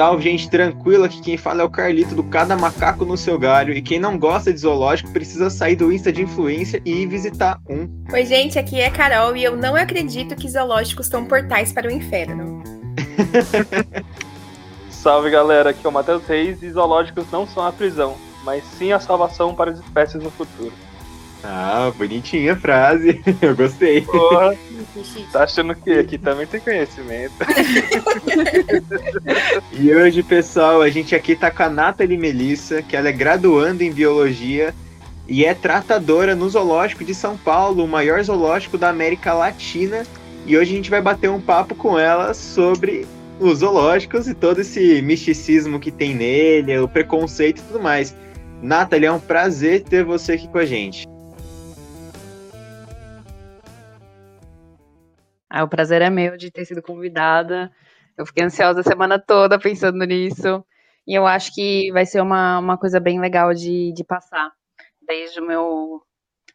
Salve, gente, tranquilo. Aqui quem fala é o Carlito do Cada Macaco no Seu Galho. E quem não gosta de zoológico precisa sair do Insta de influência e ir visitar um. Oi, gente, aqui é Carol e eu não acredito que zoológicos são portais para o inferno. Salve, galera. Aqui é o Matheus Reis e zoológicos não são a prisão, mas sim a salvação para as espécies no futuro. Ah, bonitinha a frase. Eu gostei. Porra, tá achando que aqui também tem conhecimento. e hoje, pessoal, a gente aqui tá com a Nathalie Melissa, que ela é graduanda em biologia e é tratadora no Zoológico de São Paulo, o maior zoológico da América Latina. E hoje a gente vai bater um papo com ela sobre os zoológicos e todo esse misticismo que tem nele, o preconceito e tudo mais. Nathalie, é um prazer ter você aqui com a gente. Ah, o prazer é meu de ter sido convidada. Eu fiquei ansiosa a semana toda pensando nisso. E eu acho que vai ser uma, uma coisa bem legal de, de passar. Desde o meu.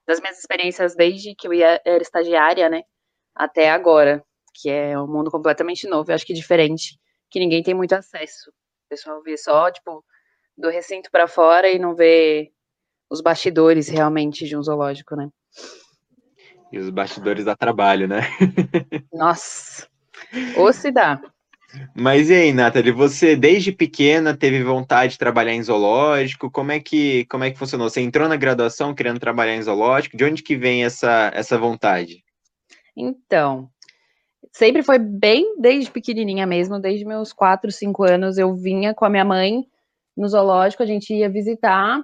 Das minhas experiências desde que eu ia, era estagiária, né? Até agora. Que é um mundo completamente novo. Eu acho que diferente. Que ninguém tem muito acesso. O pessoal vê só, tipo, do recinto para fora e não vê os bastidores realmente de um zoológico, né? E os bastidores dá trabalho, né? Nossa, ou se dá. Mas e aí, Nathalie, você desde pequena teve vontade de trabalhar em zoológico? Como é que, como é que funcionou? Você entrou na graduação querendo trabalhar em zoológico? De onde que vem essa, essa vontade? Então, sempre foi bem desde pequenininha mesmo, desde meus 4, 5 anos eu vinha com a minha mãe no zoológico, a gente ia visitar,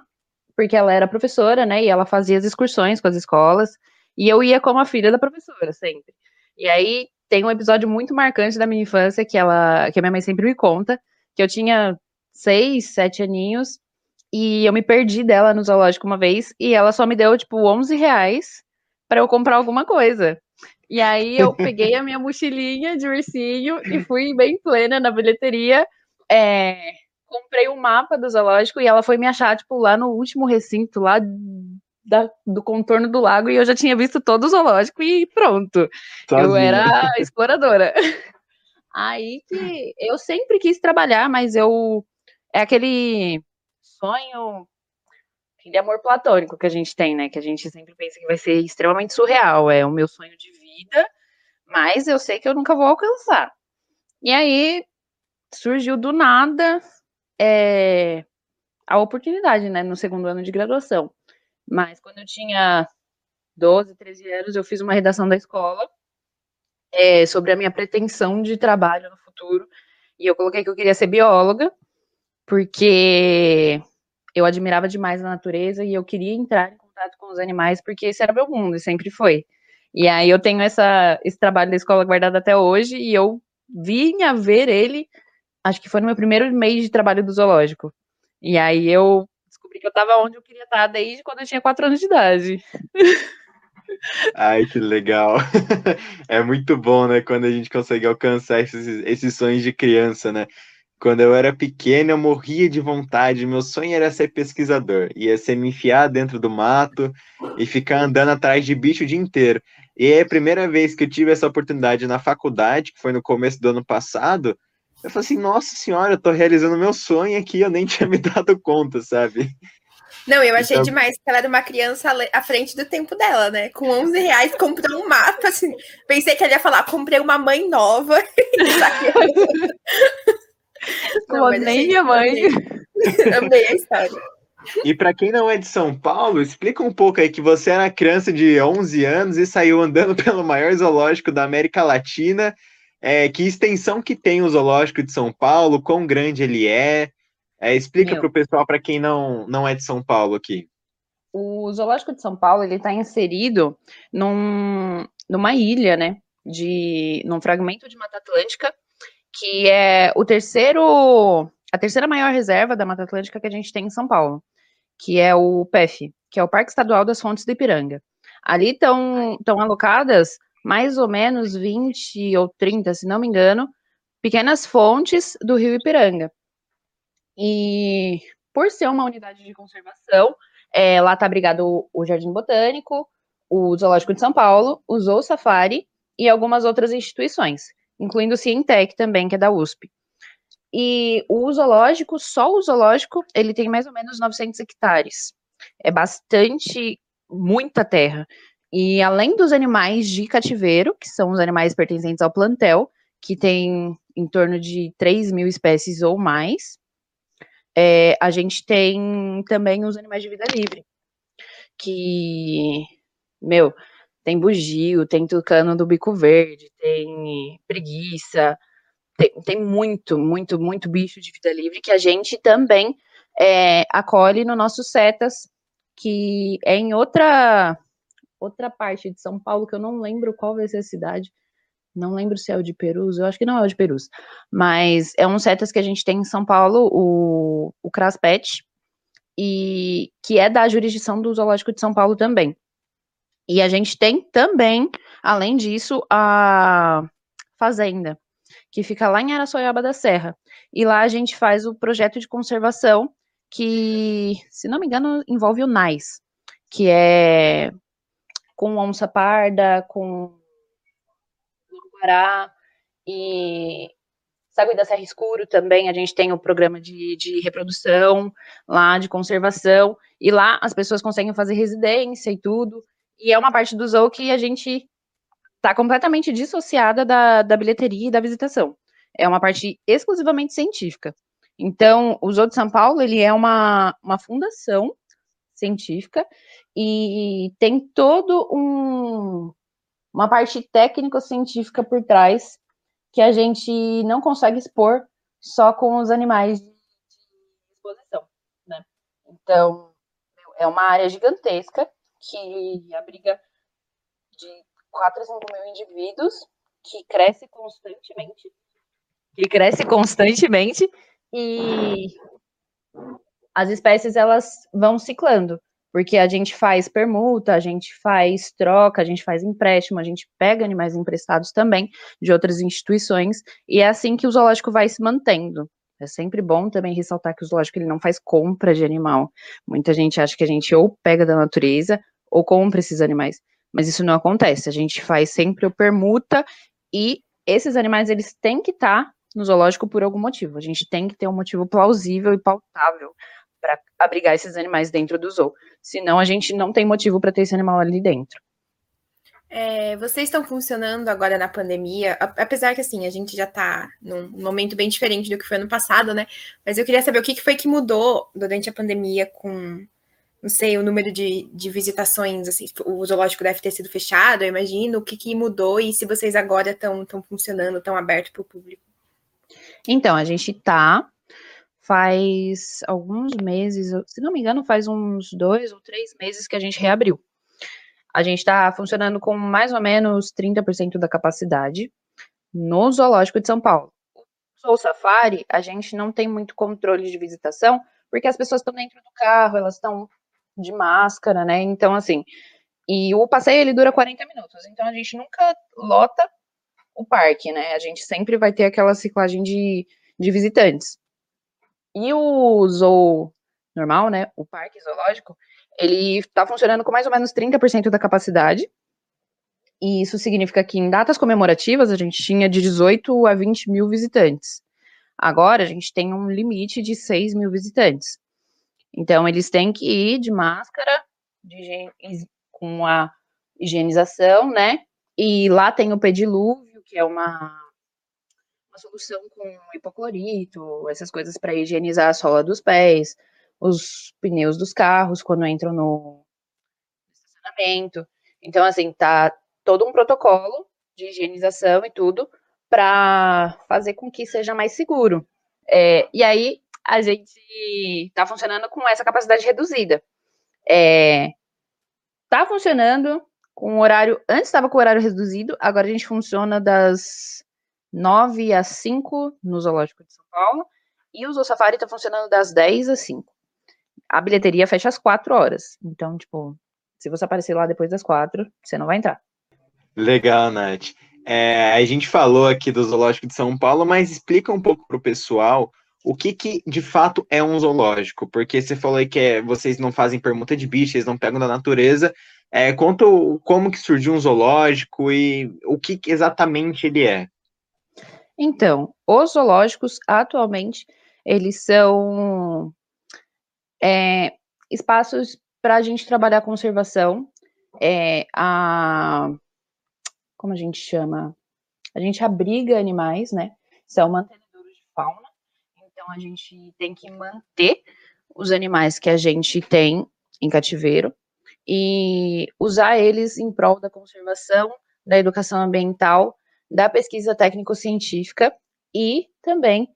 porque ela era professora, né, e ela fazia as excursões com as escolas, e eu ia como a filha da professora, sempre. E aí tem um episódio muito marcante da minha infância que ela, que a minha mãe sempre me conta, que eu tinha seis, sete aninhos e eu me perdi dela no zoológico uma vez e ela só me deu tipo 11 reais para eu comprar alguma coisa. E aí eu peguei a minha mochilinha de ursinho e fui bem plena na bilheteria. É, comprei um mapa do zoológico e ela foi me achar, tipo, lá no último recinto, lá da, do contorno do lago e eu já tinha visto todo o zoológico e pronto. Sozinha. Eu era exploradora. Aí que eu sempre quis trabalhar, mas eu. É aquele sonho de amor platônico que a gente tem, né? Que a gente sempre pensa que vai ser extremamente surreal. É o meu sonho de vida, mas eu sei que eu nunca vou alcançar. E aí surgiu do nada é, a oportunidade, né? No segundo ano de graduação. Mas quando eu tinha 12, 13 anos, eu fiz uma redação da escola é, sobre a minha pretensão de trabalho no futuro. E eu coloquei que eu queria ser bióloga, porque eu admirava demais a natureza e eu queria entrar em contato com os animais, porque esse era meu mundo e sempre foi. E aí eu tenho essa, esse trabalho da escola guardado até hoje e eu vinha ver ele, acho que foi no meu primeiro mês de trabalho do zoológico. E aí eu descobri que eu estava onde eu queria estar desde quando eu tinha quatro anos de idade. Ai, que legal. É muito bom, né, quando a gente consegue alcançar esses, esses sonhos de criança, né? Quando eu era pequeno, eu morria de vontade. Meu sonho era ser pesquisador. Ia ser me enfiar dentro do mato e ficar andando atrás de bicho o dia inteiro. E é a primeira vez que eu tive essa oportunidade na faculdade, que foi no começo do ano passado, eu falei assim, nossa senhora, eu tô realizando meu sonho aqui, eu nem tinha me dado conta, sabe? Não, eu achei então... demais que ela era uma criança à frente do tempo dela, né? Com 11 reais comprou um mapa, assim. Pensei que ela ia falar, comprei uma mãe nova. não, nem minha mãe. Amei a história. E para quem não é de São Paulo, explica um pouco aí que você era criança de 11 anos e saiu andando pelo maior zoológico da América Latina é, que extensão que tem o Zoológico de São Paulo, quão grande ele é. é explica para o pessoal, para quem não, não é de São Paulo aqui. O Zoológico de São Paulo ele está inserido num, numa ilha, né? De, num fragmento de Mata Atlântica, que é o terceiro, a terceira maior reserva da Mata Atlântica que a gente tem em São Paulo, que é o PEF, que é o Parque Estadual das Fontes do Ipiranga. Ali estão alocadas mais ou menos 20 ou 30, se não me engano, pequenas fontes do rio Ipiranga. E por ser uma unidade de conservação, é, lá está abrigado o, Jardim Botânico, o Zoológico de São Paulo, o Zoo Safari e algumas outras instituições, incluindo o Cientec também, que é da USP. E o zoológico, só o zoológico, ele tem mais ou menos 900 hectares. É bastante, muita terra. E além dos animais de cativeiro, que são os animais pertencentes ao plantel, que tem em torno de 3 mil espécies ou mais, é, a gente tem também os animais de vida livre, que, meu, tem bugio, tem tucano do bico verde, tem preguiça, tem, tem muito, muito, muito bicho de vida livre que a gente também é, acolhe no nosso Setas, que é em outra outra parte de São Paulo, que eu não lembro qual vai ser a cidade. Não lembro se é o de Perus, eu acho que não é o de Perus. Mas é um Setas que a gente tem em São Paulo, o, o Craspet, e que é da jurisdição do Zoológico de São Paulo também. E a gente tem também, além disso, a Fazenda, que fica lá em Araçoiaba da Serra. E lá a gente faz o projeto de conservação que, se não me engano, envolve o NAIS, que é com onça parda, com guará e Sagui da Serra Escuro também, a gente tem o programa de, de reprodução lá, de conservação, e lá as pessoas conseguem fazer residência e tudo, e é uma parte do zoo que a gente está completamente dissociada da, da bilheteria e da visitação. É uma parte exclusivamente científica. Então, o Zoo de São Paulo, ele é uma, uma fundação científica e tem todo um uma parte técnico-científica por trás que a gente não consegue expor só com os animais de exposição, né? Então, é uma área gigantesca que abriga de 4 a 5 mil indivíduos, que cresce constantemente, que cresce constantemente, e as espécies, elas vão ciclando, porque a gente faz permuta, a gente faz troca, a gente faz empréstimo, a gente pega animais emprestados também de outras instituições, e é assim que o zoológico vai se mantendo. É sempre bom também ressaltar que o zoológico ele não faz compra de animal. Muita gente acha que a gente ou pega da natureza ou compra esses animais mas isso não acontece. A gente faz sempre o permuta e esses animais eles têm que estar tá no zoológico por algum motivo. A gente tem que ter um motivo plausível e pautável para abrigar esses animais dentro do zoo. Senão a gente não tem motivo para ter esse animal ali dentro. É, vocês estão funcionando agora na pandemia, apesar que assim, a gente já está num momento bem diferente do que foi ano passado, né? Mas eu queria saber o que foi que mudou durante a pandemia com não sei, o número de, de visitações, assim, o zoológico deve ter sido fechado, eu imagino, o que, que mudou e se vocês agora estão funcionando, estão abertos para o público. Então, a gente tá, faz alguns meses, se não me engano, faz uns dois ou três meses que a gente reabriu. A gente está funcionando com mais ou menos 30% da capacidade no Zoológico de São Paulo. O Safari, a gente não tem muito controle de visitação, porque as pessoas estão dentro do carro, elas estão de máscara, né? Então, assim, e o passeio ele dura 40 minutos, então a gente nunca lota o parque, né? A gente sempre vai ter aquela ciclagem de, de visitantes. E o zoo normal, né? O parque zoológico, ele está funcionando com mais ou menos 30% da capacidade. E isso significa que em datas comemorativas a gente tinha de 18 a 20 mil visitantes. Agora a gente tem um limite de 6 mil visitantes. Então, eles têm que ir de máscara, de, com a higienização, né? E lá tem o pedilúvio, que é uma, uma solução com hipoclorito, essas coisas para higienizar a sola dos pés, os pneus dos carros quando entram no estacionamento. Então, assim, tá todo um protocolo de higienização e tudo para fazer com que seja mais seguro. É, e aí, a gente está funcionando com essa capacidade reduzida. É, tá funcionando com o horário. Antes estava com o horário reduzido, agora a gente funciona das 9 às 5 no Zoológico de São Paulo. E o Zoo Safari está funcionando das 10 às 5. A bilheteria fecha às 4 horas. Então, tipo, se você aparecer lá depois das 4, você não vai entrar. Legal, Nath. É, a gente falou aqui do Zoológico de São Paulo, mas explica um pouco para o pessoal o que, que de fato é um zoológico? Porque você falou aí que é, vocês não fazem permuta de bicho, vocês não pegam da natureza, É, conta como que surgiu um zoológico e o que exatamente ele é. Então, os zoológicos atualmente eles são é, espaços para a gente trabalhar a conservação, é, a como a gente chama, a gente abriga animais, né? São mantenedores de fauna, então a gente tem que manter os animais que a gente tem em cativeiro e usar eles em prol da conservação, da educação ambiental, da pesquisa técnico-científica e também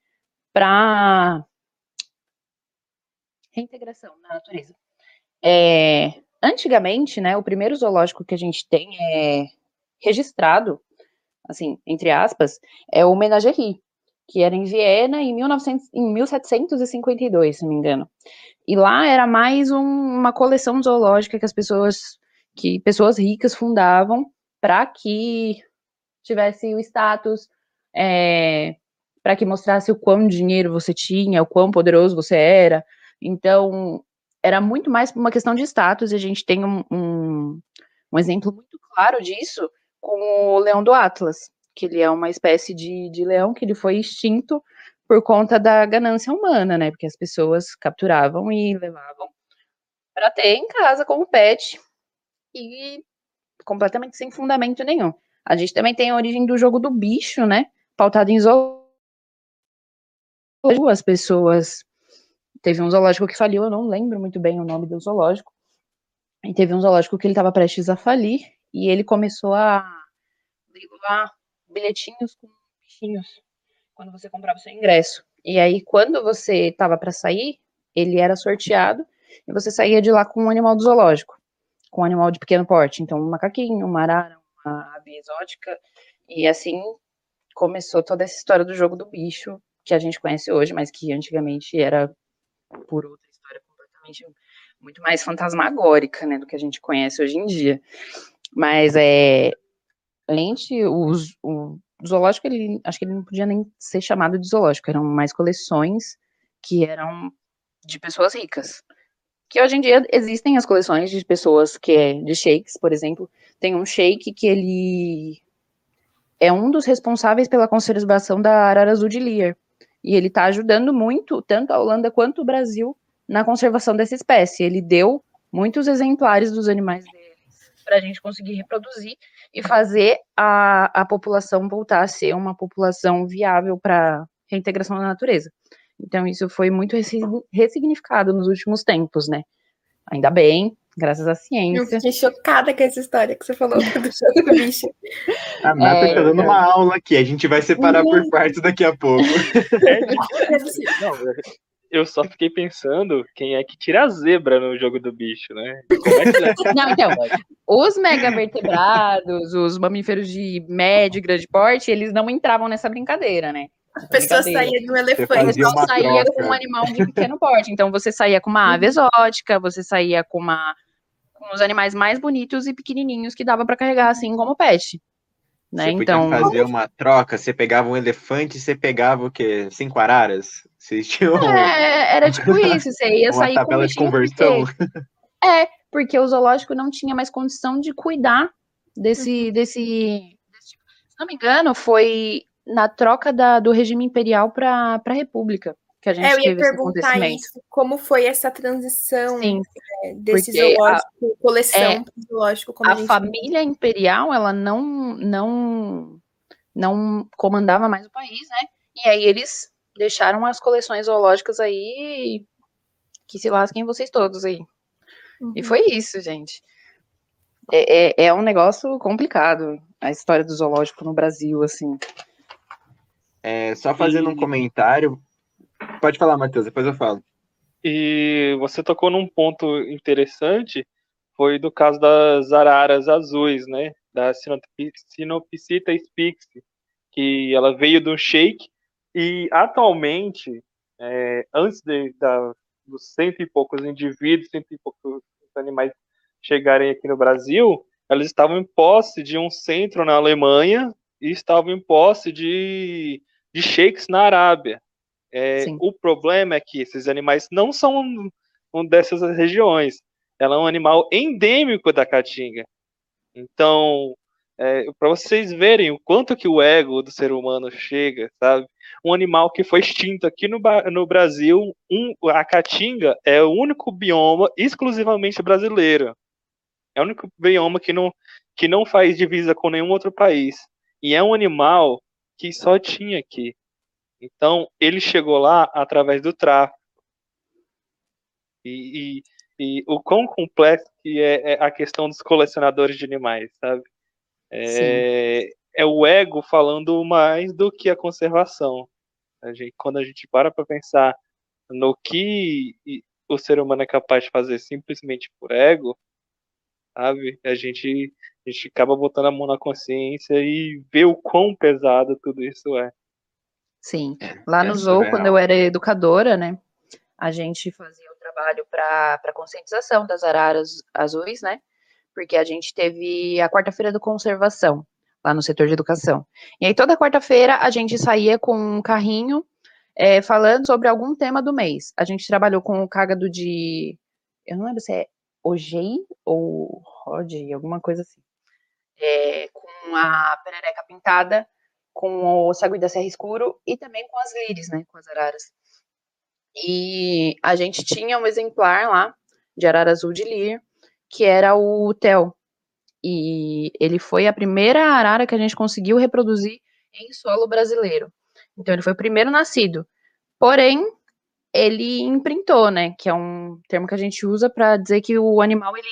para reintegração na natureza. É, antigamente, né, o primeiro zoológico que a gente tem é registrado, assim, entre aspas, é o Menagerie, que era em Viena em, 1900, em 1752, se não me engano. E lá era mais um, uma coleção zoológica que as pessoas, que pessoas ricas fundavam para que tivesse o status, é, para que mostrasse o quão dinheiro você tinha, o quão poderoso você era. Então, era muito mais uma questão de status, e a gente tem um, um, um exemplo muito claro disso com o leão do Atlas, que ele é uma espécie de, de leão que ele foi extinto por conta da ganância humana, né? Porque as pessoas capturavam e levavam para ter em casa como pet e completamente sem fundamento nenhum. A gente também tem a origem do jogo do bicho, né? Pautado em zoológico. As pessoas. Teve um zoológico que faliu, eu não lembro muito bem o nome do zoológico. E teve um zoológico que ele estava prestes a falir e ele começou a leiloar bilhetinhos com bichinhos quando você comprava o seu ingresso. E aí, quando você estava para sair, ele era sorteado e você saía de lá com um animal do zoológico, com um animal de pequeno porte. Então, um macaquinho, uma arara, uma ave exótica. E assim começou toda essa história do jogo do bicho, que a gente conhece hoje, mas que antigamente era por outra história completamente muito mais fantasmagórica, né, do que a gente conhece hoje em dia. Mas é lente, os, o zoológico, ele, acho que ele não podia nem ser chamado de zoológico, eram mais coleções que eram de pessoas ricas. Que hoje em dia existem as coleções de pessoas que é de sheiks, por exemplo. Tem um sheik que ele é um dos responsáveis pela conservação da arara azul de Lear. E ele está ajudando muito, tanto a Holanda quanto o Brasil, na conservação dessa espécie. Ele deu muitos exemplares dos animais dele para a gente conseguir reproduzir e fazer a, a população voltar a ser uma população viável para reintegração na natureza. Então, isso foi muito ressignificado nos últimos tempos, né? Ainda bem, graças à ciência. Eu fiquei chocada com essa história que você falou do jogo do bicho. A Nata é, tá dando uma aula aqui, a gente vai separar por partes daqui a pouco. É, não, eu só fiquei pensando quem é que tira a zebra no jogo do bicho, né? É Não, então, os megavertebrados, os mamíferos de médio e grande porte, eles não entravam nessa brincadeira, né? A pessoa saía de um elefante, não saía troca. com um animal de pequeno porte. Então você saía com uma ave exótica, você saía com uma com os animais mais bonitos e pequenininhos que dava para carregar assim como pet. Né? Você então fazer uma troca, você pegava um elefante, você pegava o quê? Cinco araras? Vocês tinham... É, era tipo isso, você ia sair uma tabela com de conversão. É, porque o zoológico não tinha mais condição de cuidar desse, uhum. desse, desse tipo. Se não me engano, foi na troca da, do regime imperial para a república que a gente é, eu ia perguntar isso, como foi essa transição Sim, é, desse zoológico, a, coleção é, zoológico. a, a família imperial, ela não, não, não comandava mais o país, né? E aí eles deixaram as coleções zoológicas aí que se lasquem vocês todos aí. Uhum. E foi isso, gente. É, é, é, um negócio complicado a história do zoológico no Brasil, assim. É, só fazendo um comentário. Pode falar, Matheus, depois eu falo. E você tocou num ponto interessante, foi do caso das araras azuis, né? Da Sinopsita spix, que ela veio do shake e atualmente, é, antes de, da, dos cento e poucos indivíduos, cento e poucos animais chegarem aqui no Brasil, elas estavam em posse de um centro na Alemanha e estavam em posse de, de sheiks na Arábia. É, o problema é que esses animais não são um dessas regiões. ela é um animal endêmico da Caatinga. Então, é, para vocês verem o quanto que o ego do ser humano chega, sabe? Um animal que foi extinto aqui no, no Brasil, um, a caatinga é o único bioma exclusivamente brasileiro. É o único bioma que não, que não faz divisa com nenhum outro país. E é um animal que só tinha aqui. Então, ele chegou lá através do tráfico. E, e, e o quão complexo que é, é, a questão dos colecionadores de animais, sabe? É, é o ego falando mais do que a conservação. A gente, quando a gente para para pensar no que o ser humano é capaz de fazer simplesmente por ego, sabe? A gente, a gente acaba botando a mão na consciência e vê o quão pesado tudo isso é. Sim. É, Lá no Zou, quando eu era educadora, né? A gente fazia o trabalho para conscientização das araras azuis, né? Porque a gente teve a quarta-feira do conservação lá no setor de educação. E aí toda quarta-feira a gente saía com um carrinho é, falando sobre algum tema do mês. A gente trabalhou com o cágado de. Eu não lembro se é Ogei ou Rod, alguma coisa assim. É, com a perereca pintada, com o sagui da serra escuro e também com as líris, né, com as araras. E a gente tinha um exemplar lá de arara azul de lir, que era o Tel. E ele foi a primeira arara que a gente conseguiu reproduzir em solo brasileiro. Então ele foi o primeiro nascido. Porém, ele imprintou, né? Que é um termo que a gente usa para dizer que o animal ele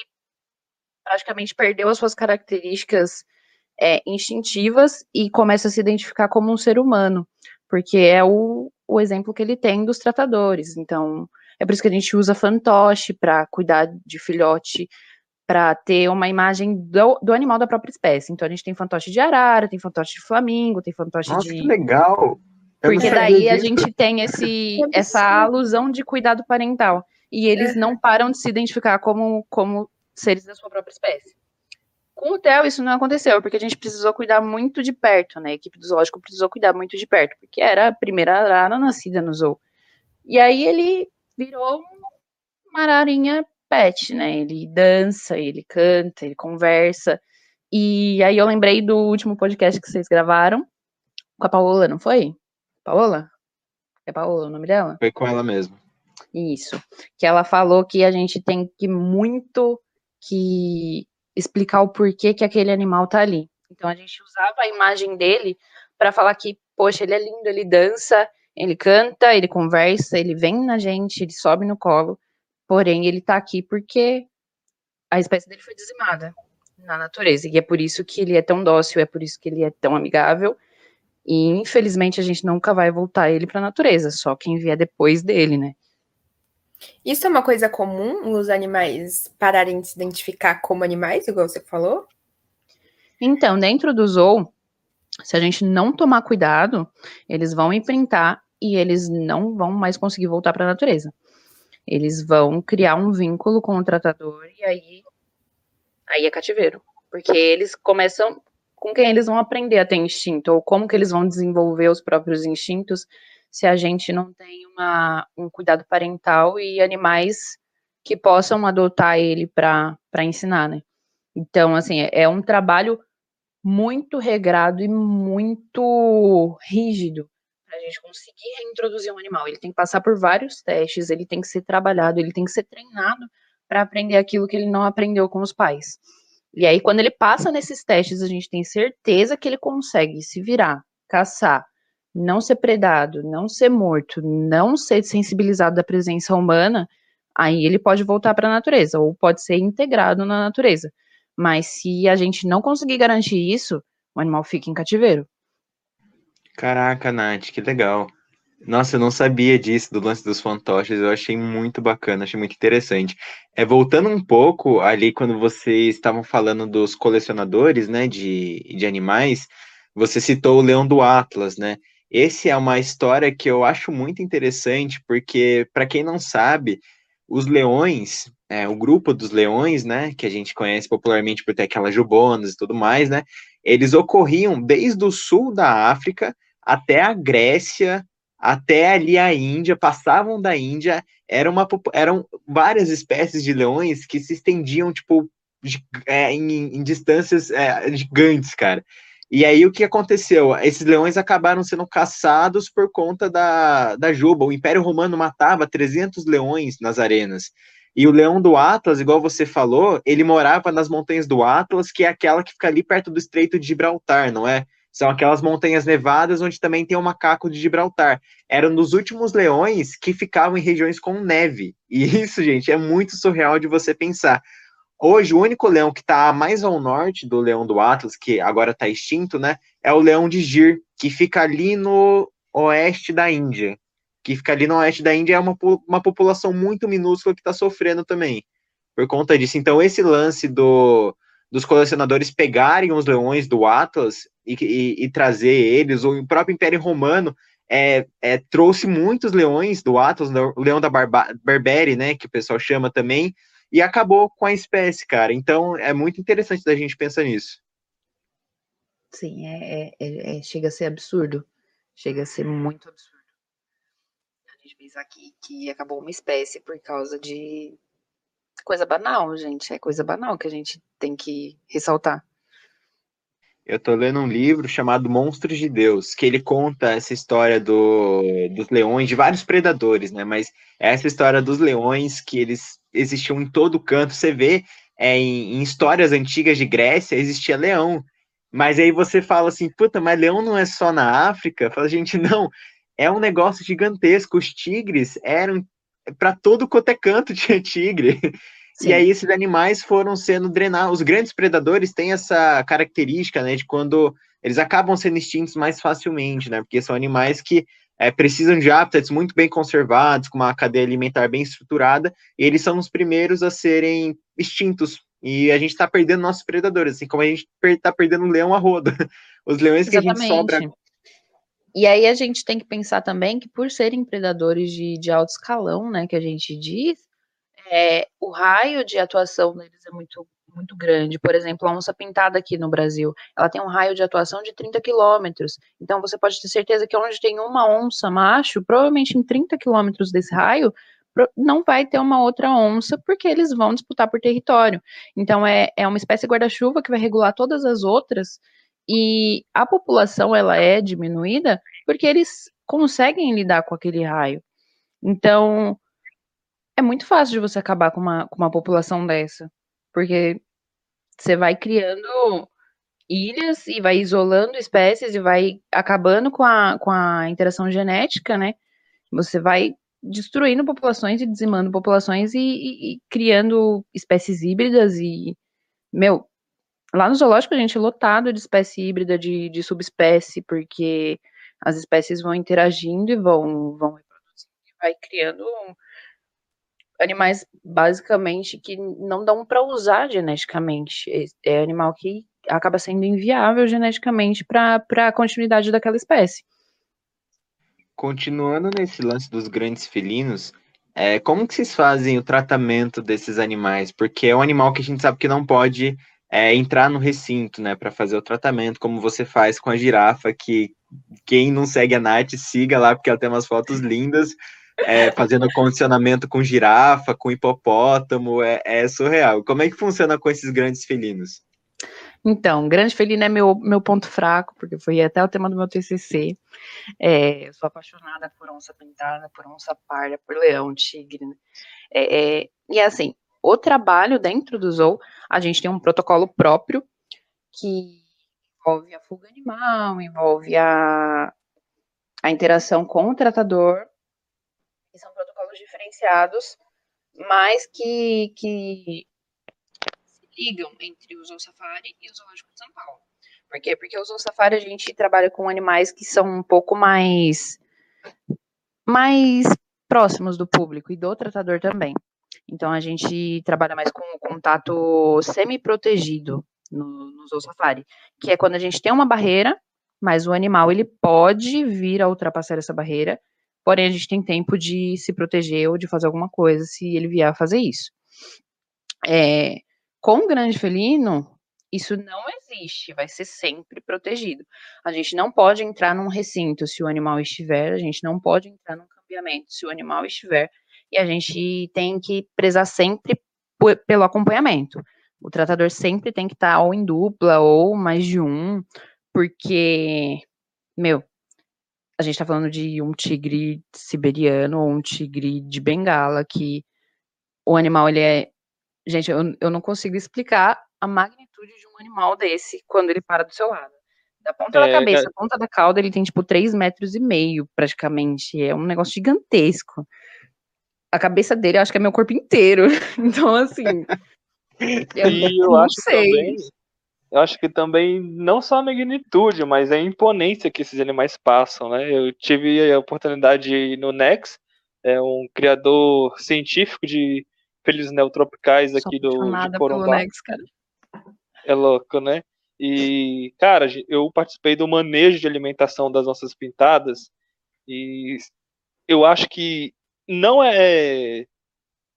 praticamente perdeu as suas características é, instintivas e começa a se identificar como um ser humano, porque é o, o exemplo que ele tem dos tratadores. Então, é por isso que a gente usa fantoche para cuidar de filhote, para ter uma imagem do, do, animal da própria espécie. Então, a gente tem fantoche de arara, tem fantoche de flamingo, tem fantoche Nossa, de. Que legal! Porque daí a gente tem esse, essa alusão de cuidado parental. E eles não param de se identificar como, como seres da sua própria espécie. Com o Theo, isso não aconteceu, porque a gente precisou cuidar muito de perto, né? A equipe do zoológico precisou cuidar muito de perto, porque era a primeira arara nascida no zoo. E aí ele virou uma ararinha pet, né? Ele dança, ele canta, ele conversa. E aí eu lembrei do último podcast que vocês gravaram com a Paola, não foi? Paola? É Paola o nome dela? Foi com ela mesmo. Isso. Que ela falou que a gente tem que muito que explicar o porquê que aquele animal tá ali. Então a gente usava a imagem dele para falar que, poxa, ele é lindo, ele dança, ele canta, ele conversa, ele vem na gente, ele sobe no colo. Porém, ele tá aqui porque a espécie dele foi dizimada na natureza. E é por isso que ele é tão dócil, é por isso que ele é tão amigável e infelizmente a gente nunca vai voltar ele para a natureza, só quem vier depois dele, né? Isso é uma coisa comum os animais pararem de se identificar como animais, igual você falou? Então, dentro do zoo, se a gente não tomar cuidado, eles vão imprintar e eles não vão mais conseguir voltar para a natureza. Eles vão criar um vínculo com o tratador e aí aí é cativeiro, porque eles começam com quem eles vão aprender a ter instinto, ou como que eles vão desenvolver os próprios instintos se a gente não tem uma, um cuidado parental e animais que possam adotar ele para ensinar, né? Então, assim, é, é um trabalho muito regrado e muito rígido para a gente conseguir reintroduzir um animal. Ele tem que passar por vários testes, ele tem que ser trabalhado, ele tem que ser treinado para aprender aquilo que ele não aprendeu com os pais. E aí, quando ele passa nesses testes, a gente tem certeza que ele consegue se virar, caçar, não ser predado, não ser morto, não ser sensibilizado da presença humana, aí ele pode voltar para a natureza, ou pode ser integrado na natureza. Mas se a gente não conseguir garantir isso, o animal fica em cativeiro. Caraca, Nath, que legal. Nossa, eu não sabia disso, do lance dos fantoches, eu achei muito bacana, achei muito interessante. É, voltando um pouco ali, quando vocês estavam falando dos colecionadores, né, de, de animais, você citou o Leão do Atlas, né? Esse é uma história que eu acho muito interessante, porque, para quem não sabe, os leões, é, o grupo dos leões, né, que a gente conhece popularmente por ter aquelas jubonas e tudo mais, né, eles ocorriam desde o sul da África até a Grécia, até ali a Índia, passavam da Índia, era uma, eram várias espécies de leões que se estendiam, tipo, de, é, em, em, distâncias é, gigantes, cara. E aí o que aconteceu? Esses leões acabaram sendo caçados por conta da, da Juba. O Império Romano matava 300 leões nas arenas. E o leão do Atlas, igual você falou, ele morava nas montanhas do Atlas, que é aquela que fica ali perto do Estreito de Gibraltar, não é? São aquelas montanhas nevadas onde também tem o macaco de Gibraltar. Eram dos últimos leões que ficavam em regiões com neve. E isso, gente, é muito surreal de você pensar. Hoje, o único leão que está mais ao norte do leão do Atlas, que agora está extinto, né, é o leão de Gir, que fica ali no oeste da Índia. Que fica ali no oeste da Índia, é uma, uma população muito minúscula que está sofrendo também, por conta disso. Então, esse lance do, dos colecionadores pegarem os leões do Atlas e, e, e trazer eles, o próprio Império Romano é, é, trouxe muitos leões do Atlas, o leão da Barba, Berbere, né, que o pessoal chama também, e acabou com a espécie, cara. Então é muito interessante da gente pensar nisso. Sim, é, é, é, é chega a ser absurdo. Chega a ser muito absurdo. A gente pensar que, que acabou uma espécie por causa de coisa banal, gente. É coisa banal que a gente tem que ressaltar. Eu tô lendo um livro chamado Monstros de Deus, que ele conta essa história do, dos leões, de vários predadores, né? Mas essa história dos leões que eles existiam em todo canto. Você vê é, em, em, histórias antigas de Grécia existia leão. Mas aí você fala assim, puta, mas leão não é só na África? Fala, gente, não, é um negócio gigantesco. Os tigres eram para todo quanto é canto tinha tigre. Sim. E aí esses animais foram sendo drenados. Os grandes predadores têm essa característica, né, de quando eles acabam sendo extintos mais facilmente, né, porque são animais que é, precisam de hábitats muito bem conservados, com uma cadeia alimentar bem estruturada, e eles são os primeiros a serem extintos. E a gente está perdendo nossos predadores, assim como a gente está perdendo o leão a roda. Os leões Exatamente. que a gente sobra e aí a gente tem que pensar também que por serem predadores de, de alto escalão, né, que a gente diz, é, o raio de atuação deles é muito, muito grande. Por exemplo, a onça pintada aqui no Brasil, ela tem um raio de atuação de 30 quilômetros. Então, você pode ter certeza que onde tem uma onça macho, provavelmente em 30 quilômetros desse raio, não vai ter uma outra onça, porque eles vão disputar por território. Então, é, é uma espécie guarda-chuva que vai regular todas as outras, e a população, ela é diminuída porque eles conseguem lidar com aquele raio. Então, é muito fácil de você acabar com uma, com uma população dessa. Porque você vai criando ilhas e vai isolando espécies e vai acabando com a, com a interação genética, né? Você vai destruindo populações e dizimando populações e, e, e criando espécies híbridas e, meu, lá no zoológico a gente é lotado de espécie híbrida, de, de subespécie, porque as espécies vão interagindo e vão, vão reproduzindo e vai criando animais basicamente que não dão para usar geneticamente. É, animal que acaba sendo inviável geneticamente para a continuidade daquela espécie. Continuando nesse lance dos grandes felinos, é, como que vocês fazem o tratamento desses animais? Porque é um animal que a gente sabe que não pode é, entrar no recinto, né, para fazer o tratamento, como você faz com a girafa, que quem não segue a Nath, siga lá, porque ela tem umas fotos lindas é, fazendo condicionamento com girafa, com hipopótamo, é, é, surreal. Como é que funciona com esses grandes felinos? Então, grande felino é meu, meu ponto fraco, porque foi até o tema do meu TCC. É, eu sou apaixonada por onça pintada, por onça parda, por leão, tigre. Né? É, é, e é assim, o trabalho dentro do zoo, a gente tem um protocolo próprio que envolve a fuga animal, envolve a, a interação com o tratador, que são protocolos diferenciados, mas que, que se ligam entre o Zoo Safari e o Zoológico de São Paulo. Por quê? Porque o Zoo Safari a gente trabalha com animais que são um pouco mais, mais próximos do público e do tratador também. Então a gente trabalha mais com o contato semi-protegido no, no Zoo Safari, que é quando a gente tem uma barreira, mas o animal ele pode vir a ultrapassar essa barreira Porém, a gente tem tempo de se proteger ou de fazer alguma coisa se ele vier a fazer isso. É, com o grande felino, Isso não existe, vai ser sempre protegido. A gente não pode entrar num recinto se o animal estiver, a gente não pode entrar num cambiamento se o animal estiver, e a gente tem que prezar sempre pelo acompanhamento. O tratador sempre tem que estar ou em dupla ou mais de um, porque, meu, a gente está falando de um tigre siberiano ou um tigre de bengala, que o animal, ele é. Gente, eu, eu não consigo explicar a magnitude de um animal desse quando ele para do seu lado. Da ponta é, da cabeça, é... ponta da cauda, ele tem tipo 3 metros e meio, praticamente. É um negócio gigantesco. A cabeça dele, eu acho que é meu corpo inteiro. Então, assim. eu e eu acho sei. Também, eu acho que também não só a magnitude, mas a imponência que esses animais passam, né? Eu tive a oportunidade de ir no Nex, é um criador científico de felizes neotropicais aqui do de Corumbá. Nex. É louco, né? E, cara, eu participei do manejo de alimentação das nossas pintadas e eu acho que não é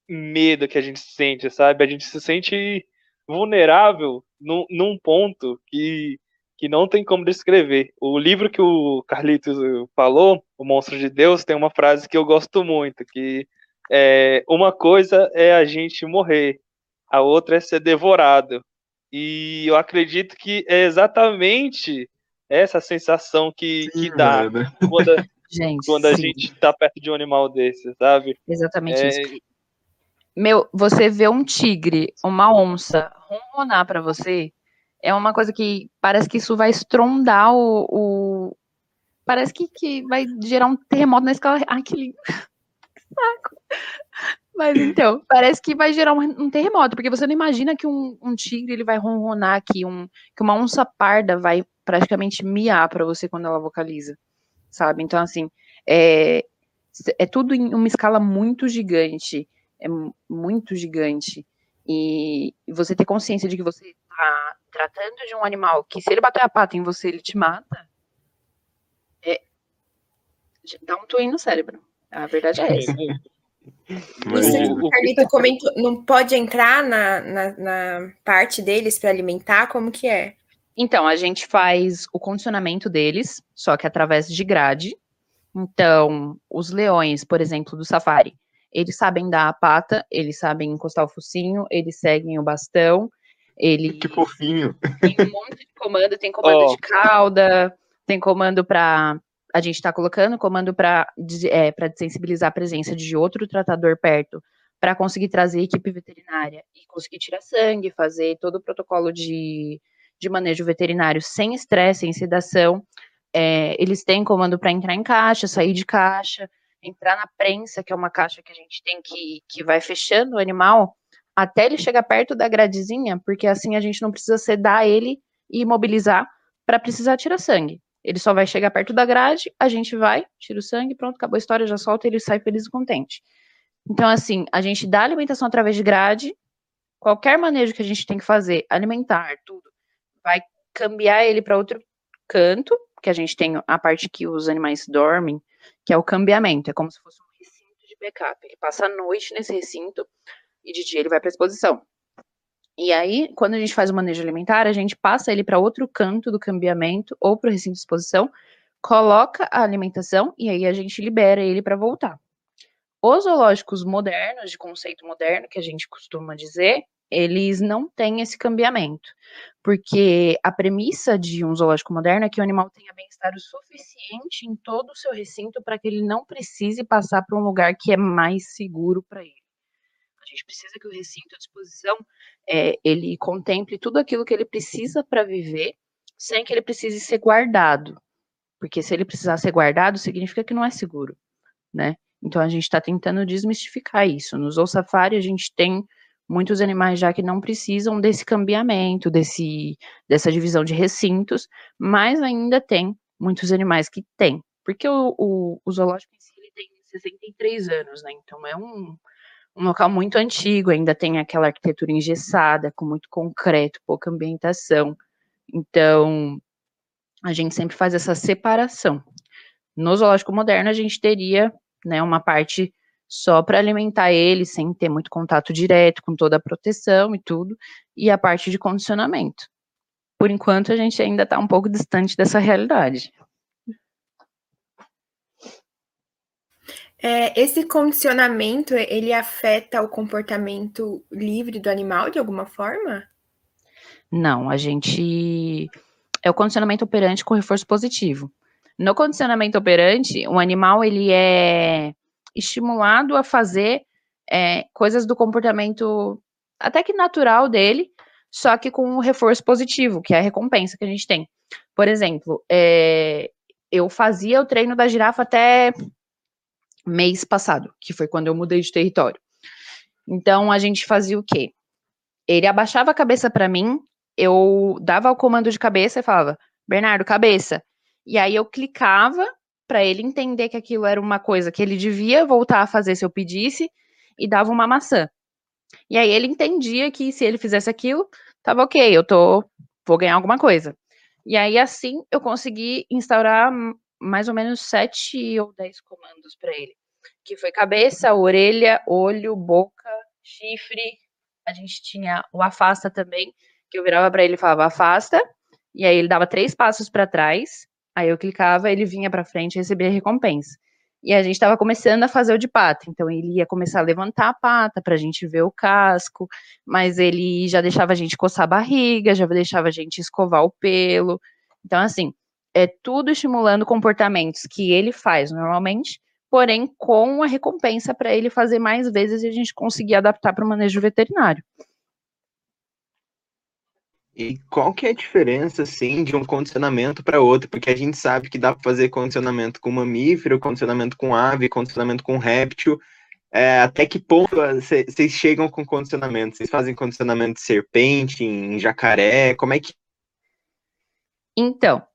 medo que a gente sente, sabe? A gente se sente vulnerável num, num ponto que, que não tem como descrever. O livro que o Carlitos falou, O Monstro de Deus, tem uma frase que eu gosto muito, que é, uma coisa é a gente morrer, a outra é ser devorado. E eu acredito que é exatamente essa sensação que, sim, que dá quando, gente, quando a gente está perto de um animal desse, sabe? Exatamente é... isso. Meu, você vê um tigre, uma onça ronronar para você, é uma coisa que parece que isso vai estrondar o. o... Parece que, que vai gerar um terremoto na escala. Ai, que lindo. Que saco. Mas então, parece que vai gerar um, um, terremoto, porque você não imagina que um, um, tigre ele vai ronronar aqui, um, que uma onça parda vai praticamente miar para você quando ela vocaliza, sabe? Então, assim, é, é tudo em uma escala muito gigante, é muito gigante. E você ter consciência de que você está tratando de um animal que, se ele bater a pata em você, ele te mata, é, dá um twin no cérebro. A verdade é essa. Isso o Carlito comentou, não pode entrar na, na, na parte deles para alimentar? Como que é? Então, a gente faz o condicionamento deles, só que através de grade. Então, os leões, por exemplo, do safari, eles sabem dar a pata, eles sabem encostar o focinho, eles seguem o bastão, ele que fofinho. Tem um monte de comando, tem comando oh. de cauda, tem comando para a gente está colocando comando para é, desensibilizar a presença de outro tratador perto para conseguir trazer equipe veterinária e conseguir tirar sangue, fazer todo o protocolo de, de manejo veterinário sem estresse, sem sedação. É, eles têm comando para entrar em caixa, sair de caixa, entrar na prensa, que é uma caixa que a gente tem que, que vai fechando o animal até ele chegar perto da gradezinha, porque assim a gente não precisa sedar ele e imobilizar para precisar tirar sangue. Ele só vai chegar perto da grade, a gente vai, tira o sangue, pronto, acabou a história, já solta, ele sai feliz e contente. Então, assim, a gente dá alimentação através de grade, qualquer manejo que a gente tem que fazer, alimentar, tudo, vai cambiar ele para outro canto, que a gente tem a parte que os animais dormem, que é o cambiamento, é como se fosse um recinto de backup. Ele passa a noite nesse recinto e de dia ele vai para a exposição. E aí, quando a gente faz o manejo alimentar, a gente passa ele para outro canto do cambiamento ou para o recinto de exposição, coloca a alimentação e aí a gente libera ele para voltar. Os zoológicos modernos, de conceito moderno, que a gente costuma dizer, eles não têm esse cambiamento, porque a premissa de um zoológico moderno é que o animal tenha bem-estar o suficiente em todo o seu recinto para que ele não precise passar para um lugar que é mais seguro para ele. A gente precisa que o recinto à disposição é, ele contemple tudo aquilo que ele precisa para viver, sem que ele precise ser guardado. Porque se ele precisar ser guardado, significa que não é seguro, né? Então a gente está tentando desmistificar isso. No Zoo Safari a gente tem muitos animais já que não precisam desse cambiamento, desse, dessa divisão de recintos, mas ainda tem muitos animais que têm. Porque o, o, o zoológico em si ele tem 63 anos, né? Então é um, um local muito antigo, ainda tem aquela arquitetura engessada, com muito concreto, pouca ambientação. Então, a gente sempre faz essa separação. No zoológico moderno, a gente teria né, uma parte só para alimentar ele, sem ter muito contato direto, com toda a proteção e tudo, e a parte de condicionamento. por enquanto, a gente ainda está um pouco distante dessa realidade. É, esse condicionamento, ele afeta o comportamento livre do animal de alguma forma? Não, a gente. É o condicionamento operante com reforço positivo. No condicionamento operante, o animal ele é estimulado a fazer é, coisas do comportamento até que natural dele, só que com um reforço positivo, que é a recompensa que a gente tem. Por exemplo, é, eu fazia o treino da girafa até mês passado, que foi quando eu mudei de território. Então a gente fazia o quê? Ele abaixava a cabeça para mim, eu dava o comando de cabeça e falava: "Bernardo, cabeça". E aí eu clicava para ele entender que aquilo era uma coisa que ele devia voltar a fazer se eu pedisse e dava uma maçã. E aí ele entendia que se ele fizesse aquilo, tava ok, eu tô, vou ganhar alguma coisa. E aí assim eu consegui instaurar mais ou menos sete ou dez comandos para ele, que foi cabeça, orelha, olho, boca, chifre. A gente tinha o afasta também, que eu virava para ele e falava afasta, e aí ele dava três passos para trás, aí eu clicava, ele vinha para frente e recebia a recompensa. E a gente estava começando a fazer o de pata, então ele ia começar a levantar a pata para a gente ver o casco, mas ele já deixava a gente coçar a barriga, já deixava a gente escovar o pelo. Então, assim, é tudo estimulando comportamentos que ele faz normalmente, porém com a recompensa para ele fazer mais vezes e a gente conseguir adaptar para o manejo veterinário. E qual que é a diferença, assim, de um condicionamento para outro? Porque a gente sabe que dá para fazer condicionamento com mamífero, condicionamento com ave, condicionamento com réptil. É, até que ponto vocês chegam com condicionamento? Vocês fazem condicionamento de serpente, em jacaré? Como é que. Então,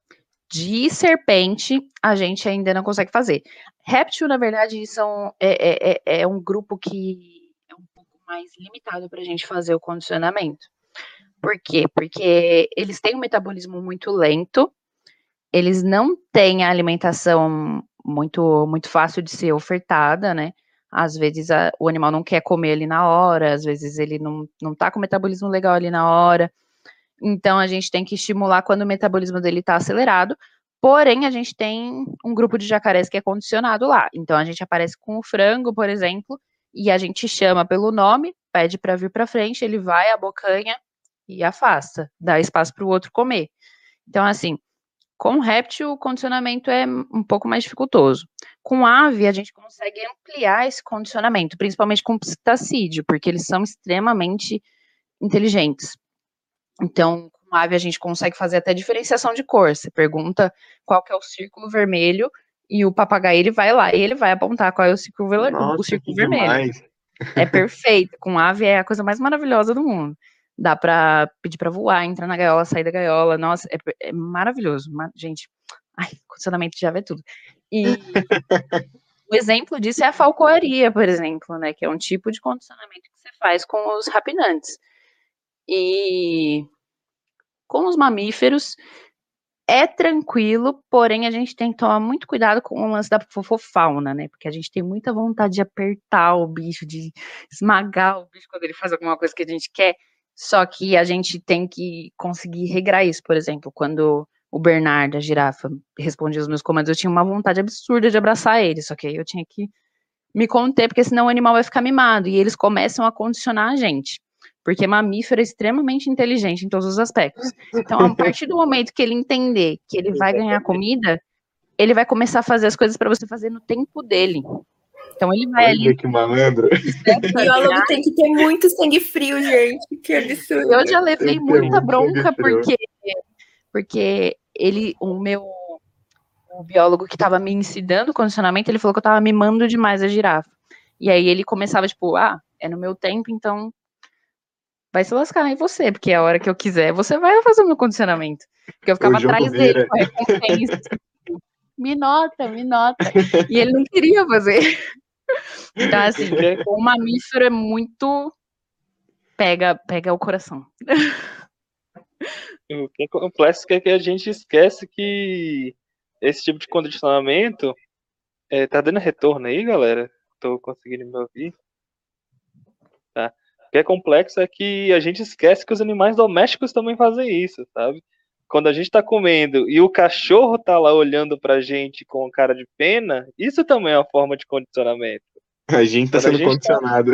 de serpente, a gente ainda não consegue fazer. Réptil, na verdade, são, é, é, é, é um grupo que é um pouco mais limitado para a gente fazer o condicionamento. Por quê? Porque eles têm um metabolismo muito lento, eles não têm a alimentação muito, muito fácil de ser ofertada, né? Às vezes a, o animal não quer comer ali na hora, às vezes ele não, não tá com o metabolismo legal ali na hora. Então a gente tem que estimular quando o metabolismo dele está acelerado. Porém, a gente tem um grupo de jacarés que é condicionado lá. Então a gente aparece com o frango, por exemplo, e a gente chama pelo nome, pede para vir para frente, ele vai, abocanha, e afasta, dá espaço para o outro comer. Então, assim, com réptil, o condicionamento é um pouco mais dificultoso. Com ave, a gente consegue ampliar esse condicionamento, principalmente com psitacídeo, porque eles são extremamente inteligentes. Então, com ave, a gente consegue fazer até diferenciação de cor. Você pergunta qual que é o círculo vermelho e o papagaio ele vai lá e ele vai apontar qual é o círculo, Nossa, o círculo vermelho. Demais. É perfeito. Com ave é a coisa mais maravilhosa do mundo dá para pedir para voar, entrar na gaiola, sair da gaiola. Nossa, é, é maravilhoso. Gente, ai, condicionamento já vê tudo. E o exemplo disso é a falcoaria, por exemplo, né? Que é um tipo de condicionamento que você faz com os rapinantes. E com os mamíferos é tranquilo, porém a gente tem que tomar muito cuidado com o lance da fofofauna, né? Porque a gente tem muita vontade de apertar o bicho, de esmagar o bicho quando ele faz alguma coisa que a gente quer. Só que a gente tem que conseguir regrar isso, por exemplo, quando o Bernardo, a girafa, respondia os meus comandos, eu tinha uma vontade absurda de abraçar ele, só que aí eu tinha que me conter, porque senão o animal vai ficar mimado, e eles começam a condicionar a gente, porque mamífero é extremamente inteligente em todos os aspectos. Então, a partir do momento que ele entender que ele vai ganhar comida, ele vai começar a fazer as coisas para você fazer no tempo dele. Então ele vai Olha ali. que malandro. Biólogo tem que ter muito sangue frio, gente. Que absurdo. Eu já levei muita bronca porque, porque ele, o meu o biólogo que estava me ensinando o condicionamento, ele falou que eu estava mimando demais a girafa. E aí ele começava, tipo, ah, é no meu tempo, então vai se lascar em você, porque a hora que eu quiser, você vai fazer o meu condicionamento. Porque eu ficava atrás dele com a recompensa. me nota, me nota. E ele não queria fazer. Então, assim, o mamífero é muito. Pega, pega o coração. O que é complexo é que a gente esquece que esse tipo de condicionamento é, tá dando retorno aí, galera? Tô conseguindo me ouvir. Tá. que é complexo é que a gente esquece que os animais domésticos também fazem isso, sabe? Quando a gente tá comendo e o cachorro tá lá olhando pra gente com cara de pena, isso também é uma forma de condicionamento. A gente tá Quando a sendo gente tá- condicionado.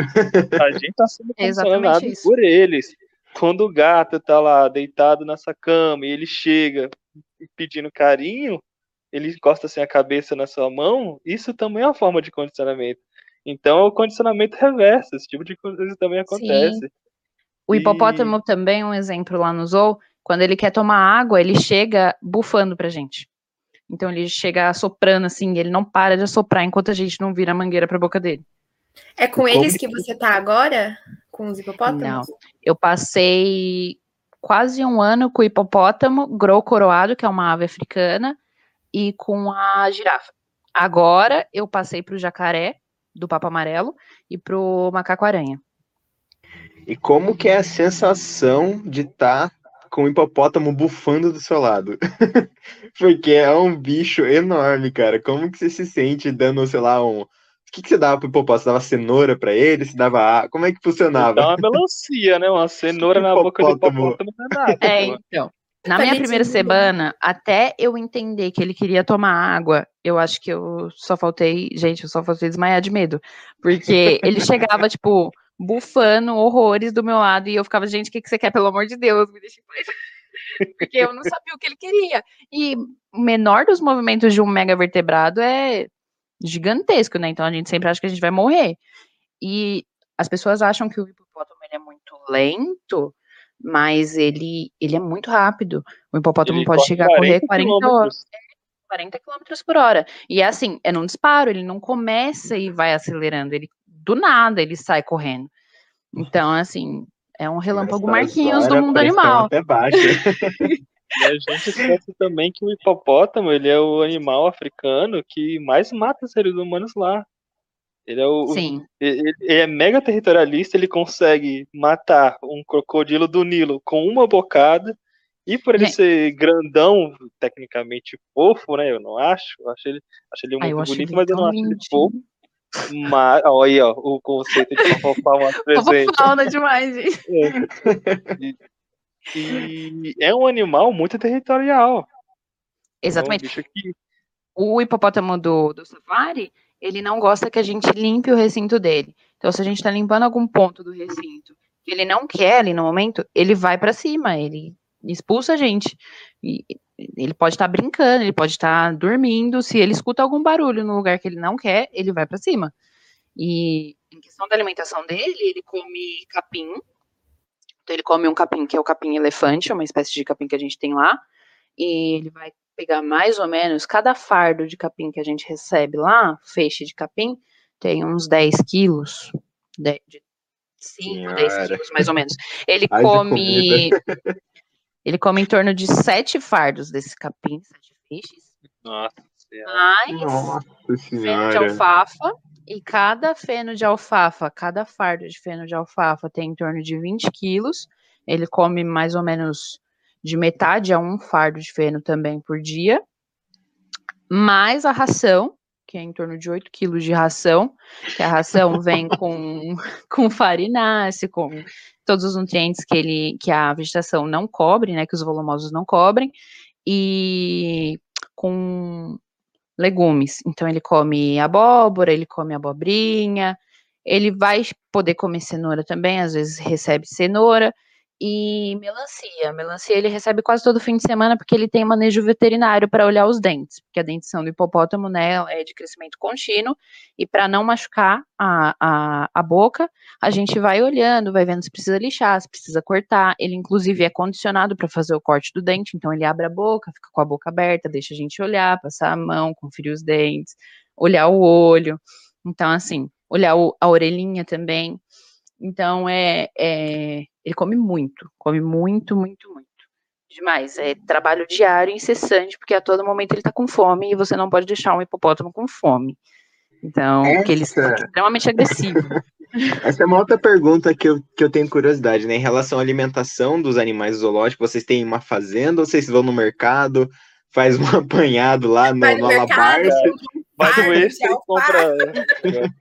A gente tá sendo condicionado isso. por eles. Quando o gato tá lá deitado nessa cama e ele chega pedindo carinho, ele encosta assim a cabeça na sua mão, isso também é uma forma de condicionamento. Então é o condicionamento reverso, esse tipo de coisa também acontece. O E- hipopótamo também, um exemplo lá no zoo, quando ele quer tomar água, ele chega bufando pra gente. Então ele chega assoprando assim, ele não para de assoprar enquanto a gente não vira a mangueira pra boca dele. É com eles que- você tá agora? Com os hipopótamos? Eu passei quase um ano com o hipopótamo, grow coroado, que é uma ave africana, e com a girafa. Agora eu passei pro jacaré, do papo amarelo, e pro macaco-aranha. E como que é a sensação de estar com o hipopótamo bufando do seu lado? Porque é um bicho enorme, cara. Como que você se sente dando, sei lá, um. O que, que você dava pro hipopótamo? Você dava cenoura pra ele? Você dava água? Como é que funcionava? Dá uma melancia, né? Uma cenoura na boca do Hipopótamo. não é nada. É, então. Na minha primeira semana, até eu entender que ele queria tomar água, eu acho que eu só faltei, gente, eu só faltei desmaiar de medo. Porque ele chegava, tipo, bufando horrores do meu lado e eu ficava, gente, o que, que você quer, pelo amor de Deus? Me deixa em paz. Porque eu não sabia o que ele queria. E o menor dos movimentos de um mega vertebrado é gigantesco, né? Então a gente sempre acha que a gente vai morrer. E as pessoas acham que o hipopótamo ele é muito lento, mas ele, ele é muito rápido. O hipopótamo Ele pode chegar a correr 40 horas. quilômetros. 40 km por hora. E é assim, é num disparo, ele não começa e vai acelerando, ele do nada ele sai correndo. Então, assim, é um relâmpago Marquinhos do mundo animal. Até baixa. E a gente esquece também que o hipopótamo, ele é o animal africano que mais mata seres humanos lá. Ele é o, Sim, ele ele é mega territorialista, ele consegue matar um crocodilo do Nilo com uma bocada. E por ele Gente. ser grandão, tecnicamente fofo, né? Eu não acho. Eu acho ele, acho ele Ai, muito bonito, ele mas eu não acho ele fofo. Mas, olha aí, ó, o conceito de fofofar uma presente. fauna demais, gente. E é um animal muito territorial. Exatamente. É um que O hipopótamo do, do safari, ele não gosta que a gente limpe o recinto dele. Então, se a gente tá limpando algum ponto do recinto que ele não quer ali no momento, ele vai pra cima, ele expulsa a gente. E ele pode estar brincando, ele pode estar dormindo. Se ele escuta algum barulho no lugar que ele não quer, ele vai pra cima. E em questão da alimentação dele, ele come capim. Então, ele come um capim que é o capim elefante, uma espécie de capim que a gente tem lá. E ele vai pegar mais ou menos, cada fardo de capim que a gente recebe lá, feixe de capim, tem uns 10 quilos. De, de 5, 10 Senhora. quilos, mais ou menos. Ele Haja come. Ele come em torno de sete fardos desse capim, sete feixes. Nossa Senhora. Mais Nossa feno de alfafa. E cada feno de alfafa, cada fardo de feno de alfafa tem em torno de 20 quilos. Ele come mais ou menos de metade a um fardo de feno também por dia. Mais a ração, que é em torno de 8 quilos de ração, que a ração vem com, com farináceo, com todos os nutrientes que, ele, que a vegetação não cobre, né, que os volumosos não cobrem, e com legumes. Então ele come abóbora, ele come abobrinha, ele vai poder comer cenoura também, às vezes recebe cenoura e melancia. Melancia ele recebe quase todo fim de semana porque ele tem manejo veterinário para olhar os dentes, porque a dentição do hipopótamo, né, é de crescimento contínuo e para não machucar a, a, a boca, a gente vai olhando, vai vendo se precisa lixar, se precisa cortar. Ele inclusive é condicionado para fazer o corte do dente, então ele abre a boca, fica com a boca aberta, deixa a gente olhar, passar a mão, conferir os dentes, olhar o olho. Então assim, olhar o, a orelhinha também. Então é, é, ele come muito, come muito, muito, muito. Demais. É trabalho diário, incessante, porque a todo momento ele tá com fome e você não pode deixar um hipopótamo com fome. Então, porque eles são Essa- extremamente agressivos. Essa é uma outra pergunta que eu, que eu tenho curiosidade, né? Em relação à alimentação dos animais zoológicos, vocês têm uma fazenda ou vocês vão no mercado, faz um apanhado lá no, Vai no no mercado, Alabarce? compra um extra e compra.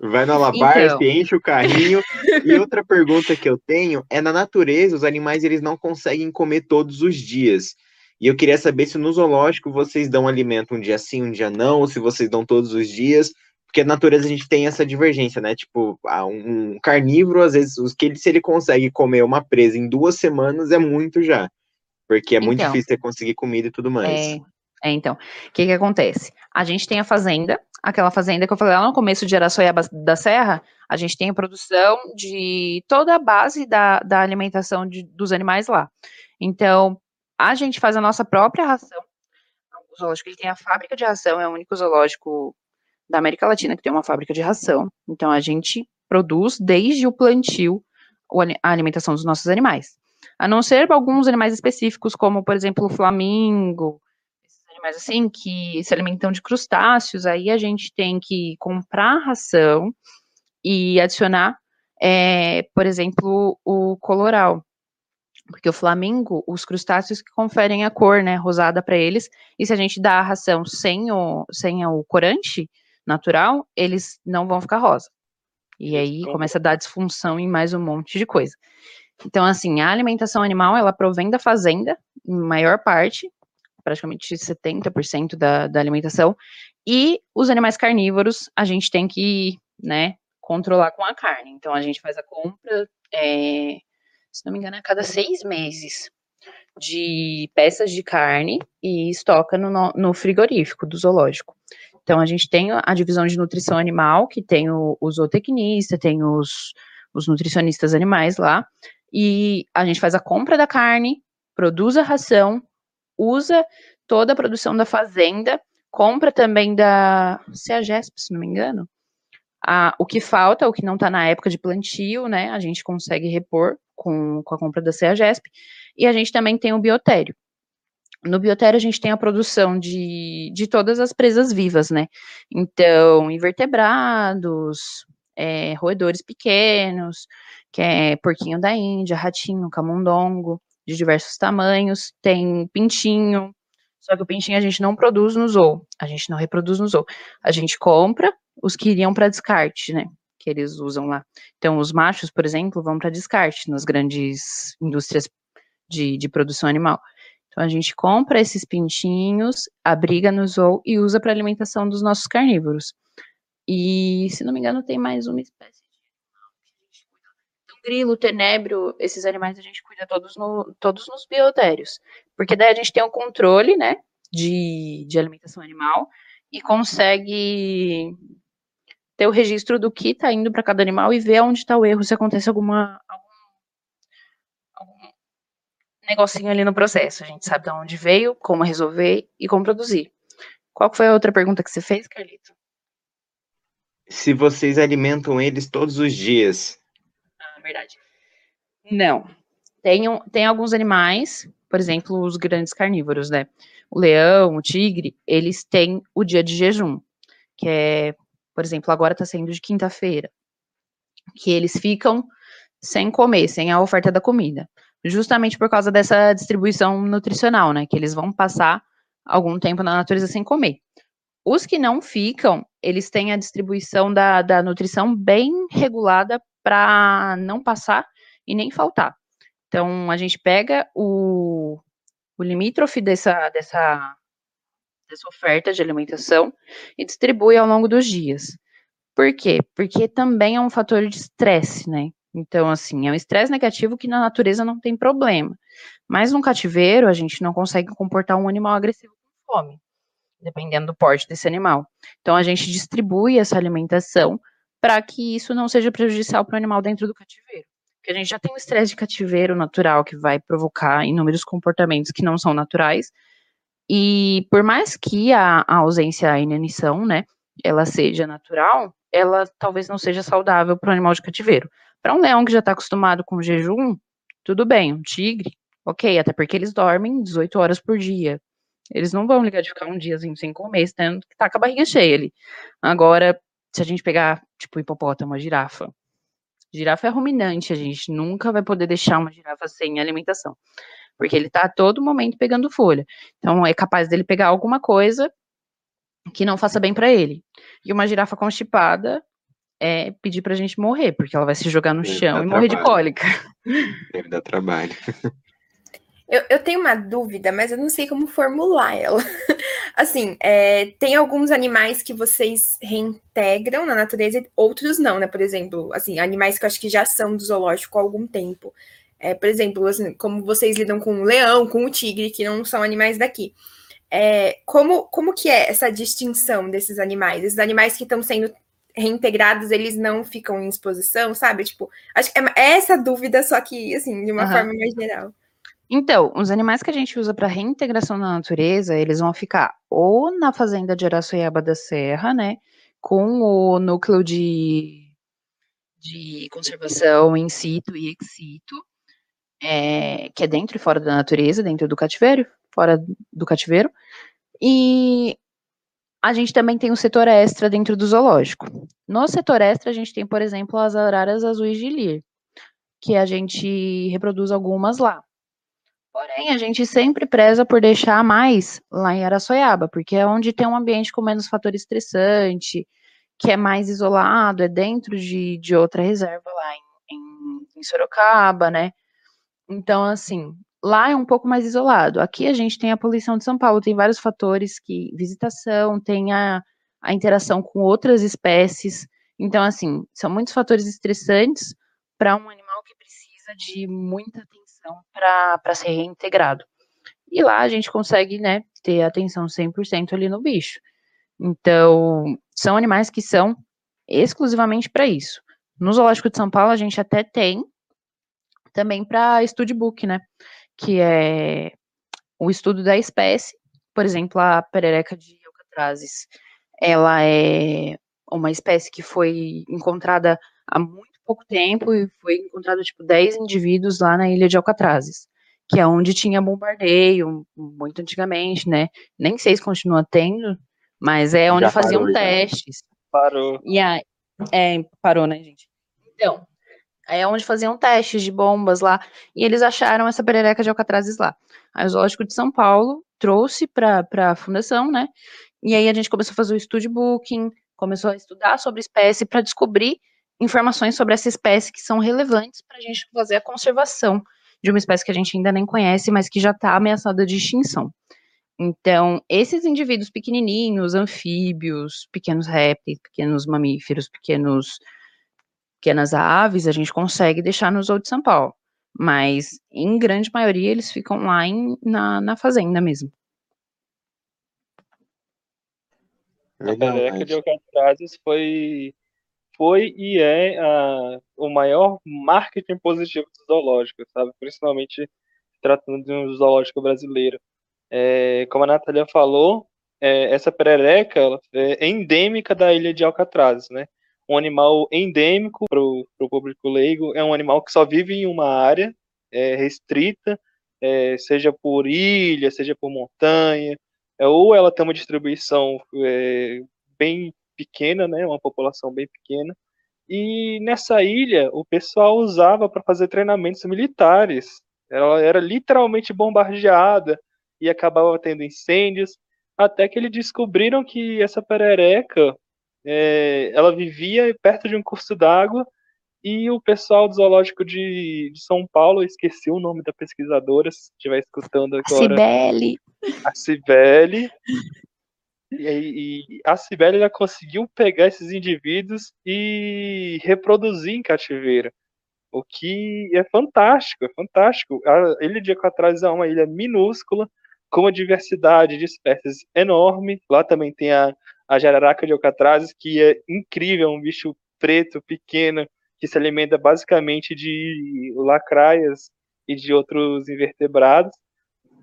Vai na Labarce, então... enche o carrinho. e outra pergunta que eu tenho é: na natureza, os animais eles não conseguem comer todos os dias. E eu queria saber se no zoológico vocês dão alimento um dia sim, um dia não, ou se vocês dão todos os dias. Porque na natureza a gente tem essa divergência, né? Tipo, um carnívoro, às vezes, os que se ele consegue comer uma presa em duas semanas é muito já. Porque é muito então, difícil conseguir comida e tudo mais. É, é então. O que que acontece? A gente tem a fazenda, aquela fazenda que eu falei lá no começo de Araçoiaba da Serra, a gente tem a produção de toda a base da, da alimentação de, dos animais lá. Então, a gente faz a nossa própria ração. O zoológico ele tem a fábrica de ração, é o único zoológico da América Latina que tem uma fábrica de ração. Então, a gente produz desde o plantio a alimentação dos nossos animais. A não ser alguns animais específicos, como, por exemplo, o flamingo, animais assim, que se alimentam de crustáceos, aí a gente tem que comprar ração e adicionar, é, por exemplo, o coloral. Porque o flamingo, os crustáceos que conferem a cor, né, rosada para eles, e se a gente dá a ração sem o, sem o corante, natural, eles não vão ficar rosa. E aí começa a dar disfunção em mais um monte de coisa. Então, assim, a alimentação animal, ela provém da fazenda, em maior parte, praticamente 70% da, da alimentação, e os animais carnívoros, a gente tem que, né, controlar com a carne. Então, a gente faz a compra, é, se não me engano, a cada seis meses de peças de carne e estoca no, no frigorífico do zoológico. Então, a gente tem a divisão de nutrição animal, que tem o, o zootecnista, tem os, os nutricionistas animais lá, e a gente faz a compra da carne, produz a ração, usa toda a produção da fazenda, compra também da CEAGESP, se não me engano. A, o que falta, o que não está na época de plantio, né, a gente consegue repor com, com a compra da CEAGESP, e a gente também tem o biotério. No biotério, a gente tem a produção de, de todas as presas vivas, né? Então, invertebrados, é, roedores pequenos, que é porquinho da Índia, ratinho, camundongo, de diversos tamanhos, tem pintinho, só que o pintinho a gente não produz no zoo, a gente não reproduz no zoo. A gente compra os que iriam para descarte, né? Que eles usam lá. Então, os machos, por exemplo, vão para descarte nas grandes indústrias de, de produção animal. Então a gente compra esses pintinhos, abriga no zoo e usa para alimentação dos nossos carnívoros. E, se não me engano, tem mais uma espécie de animal que a gente cuida. Então, grilo, tenebro, esses animais a gente cuida todos, no, todos nos biotérios. Porque daí a gente tem o controle, né, de, de alimentação animal e consegue ter o registro do que está indo para cada animal e ver onde está o erro, se acontece alguma, negocinho ali no processo. A gente sabe de onde veio, como resolver e como produzir. Qual foi a outra pergunta que você fez, Carlito? Se vocês alimentam eles todos os dias. Ah, verdade. Não. Tem, tem alguns animais, por exemplo, os grandes carnívoros, né? O leão, o tigre, eles têm o dia de jejum, que é, por exemplo, agora tá sendo de quinta-feira, que eles ficam sem comer, sem a oferta da comida justamente por causa dessa distribuição nutricional, né? Que eles vão passar algum tempo na natureza sem comer. Os que não ficam, eles têm a distribuição da, da nutrição bem regulada para não passar e nem faltar. Então, a gente pega o, o limítrofe dessa, dessa, dessa oferta de alimentação e distribui ao longo dos dias. Por quê? Porque também é um fator de estresse, né? Então, assim, é um estresse negativo que na natureza não tem problema. Mas no cativeiro, a gente não consegue comportar um animal agressivo com fome, dependendo do porte desse animal. Então, a gente distribui essa alimentação para que isso não seja prejudicial para o animal dentro do cativeiro. Porque a gente já tem o estresse de cativeiro natural, que vai provocar inúmeros comportamentos que não são naturais. E por mais que a, a ausência, a inanição, né, ela seja natural, ela talvez não seja saudável para o animal de cativeiro. Para um leão que já está acostumado com jejum, tudo bem. Um tigre, ok, até porque eles dormem 18 horas por dia. Eles não vão ligar de ficar um diazinho sem comer, tendo que tá com a barriga cheia ali. Agora, se a gente pegar, tipo, hipopótamo, uma girafa. Girafa é ruminante, a gente nunca vai poder deixar uma girafa sem alimentação. Porque ele tá a todo momento pegando folha. Então, é capaz dele pegar alguma coisa que não faça bem para ele. E uma girafa constipada, é pedir pra gente morrer, porque ela vai se jogar no Deve chão e morrer de cólica. Deve dar trabalho. Eu, eu, tenho uma dúvida, mas eu não sei como formular ela. Assim, é, tem alguns animais que vocês reintegram na natureza, outros não, né? Por exemplo, assim, animais que eu acho que já são do zoológico há algum tempo. É, por exemplo, assim, como vocês lidam com o leão, com o tigre, que não são animais daqui. É, como, como que é essa distinção desses animais? Esses animais que estão sendo reintegrados, eles não ficam em exposição, sabe? Tipo, acho que é, é essa dúvida, só que, assim, de uma uhum. forma mais geral. Então, os animais que a gente usa para reintegração na natureza, eles vão ficar ou na fazenda de Araçoiaba da Serra, né, com o núcleo de, de conservação in situ e ex situ, é, que é dentro e fora da natureza, dentro do cativeiro, fora do cativeiro, e a gente também tem o setor extra dentro do zoológico. No setor extra, a gente tem, por exemplo, as araras azuis de Lir, que a gente reproduz algumas lá. Porém, a gente sempre preza por deixar mais lá em Araçoiaba, porque é onde tem um ambiente com menos fator estressante, que é mais isolado, é dentro de, de outra reserva lá em, em, em Sorocaba, né? Então, assim, lá é um pouco mais isolado. Aqui a gente tem a poluição de São Paulo, tem vários fatores que visitação, tem a, a interação com outras espécies. Então, assim, são muitos fatores estressantes para um animal que precisa de muita atenção atenção para ser reintegrado. E lá a gente consegue, né, ter atenção 100% ali no bicho. Então, são animais que são exclusivamente para isso. No Zoológico de São Paulo, a gente até tem também para studbook, né, que é o estudo da espécie. Por exemplo, a perereca de Alcatrazes, ela é uma espécie que foi encontrada há muito pouco tempo e foi encontrado, tipo, 10 indivíduos lá na ilha de Alcatrazes, que é onde tinha bombardeio, muito antigamente, né? Nem sei se continua tendo, mas é onde já faziam parou, testes. Parou. E aí, é, parou, né, gente? Então, é onde faziam testes de bombas lá, e eles acharam essa perereca de Alcatrazes lá. Aí o Zoológico de São Paulo trouxe para a fundação, né? E aí a gente começou a fazer o study booking, começou a estudar sobre espécie para descobrir informações sobre essa espécie que são relevantes para a gente fazer a conservação de uma espécie que a gente ainda nem conhece, mas que já está ameaçada de extinção. Então, esses indivíduos pequenininhos, anfíbios, pequenos répteis, pequenos mamíferos, pequenos, pequenas aves, a gente consegue deixar no Zoo de São Paulo. Mas, em grande maioria, eles ficam lá em, na, na fazenda mesmo. Legal, a Pereca de Alcatrazes foi foi e é uh, o maior marketing positivo do zoológico, sabe? Principalmente tratando de um zoológico brasileiro. É, como a Natália falou, é, essa perereca é endêmica da ilha de Alcatraz, né? Um animal endêmico para o público leigo, é um animal que só vive em uma área é, restrita, é, seja por ilha, seja por montanha, é, ou ela tem uma distribuição é, bem pequena, né, uma população bem pequena. E nessa ilha, o pessoal usava para fazer treinamentos militares. Ela era literalmente bombardeada e acabava tendo incêndios, até que eles descobriram que essa perereca, é, ela vivia perto de um curso d'água e o pessoal do zoológico de, de, São Paulo, esqueci o nome da pesquisadora, se estiver escutando agora. Cibele. A Cibele. E, e a Sibéria conseguiu pegar esses indivíduos e reproduzir em cativeiro. O que é fantástico, é fantástico. A ilha de Alcatraz é uma ilha minúscula, com uma diversidade de espécies enorme. Lá também tem a, a jararaca de Alcatraz, que é incrível, um bicho preto, pequeno, que se alimenta basicamente de lacraias e de outros invertebrados.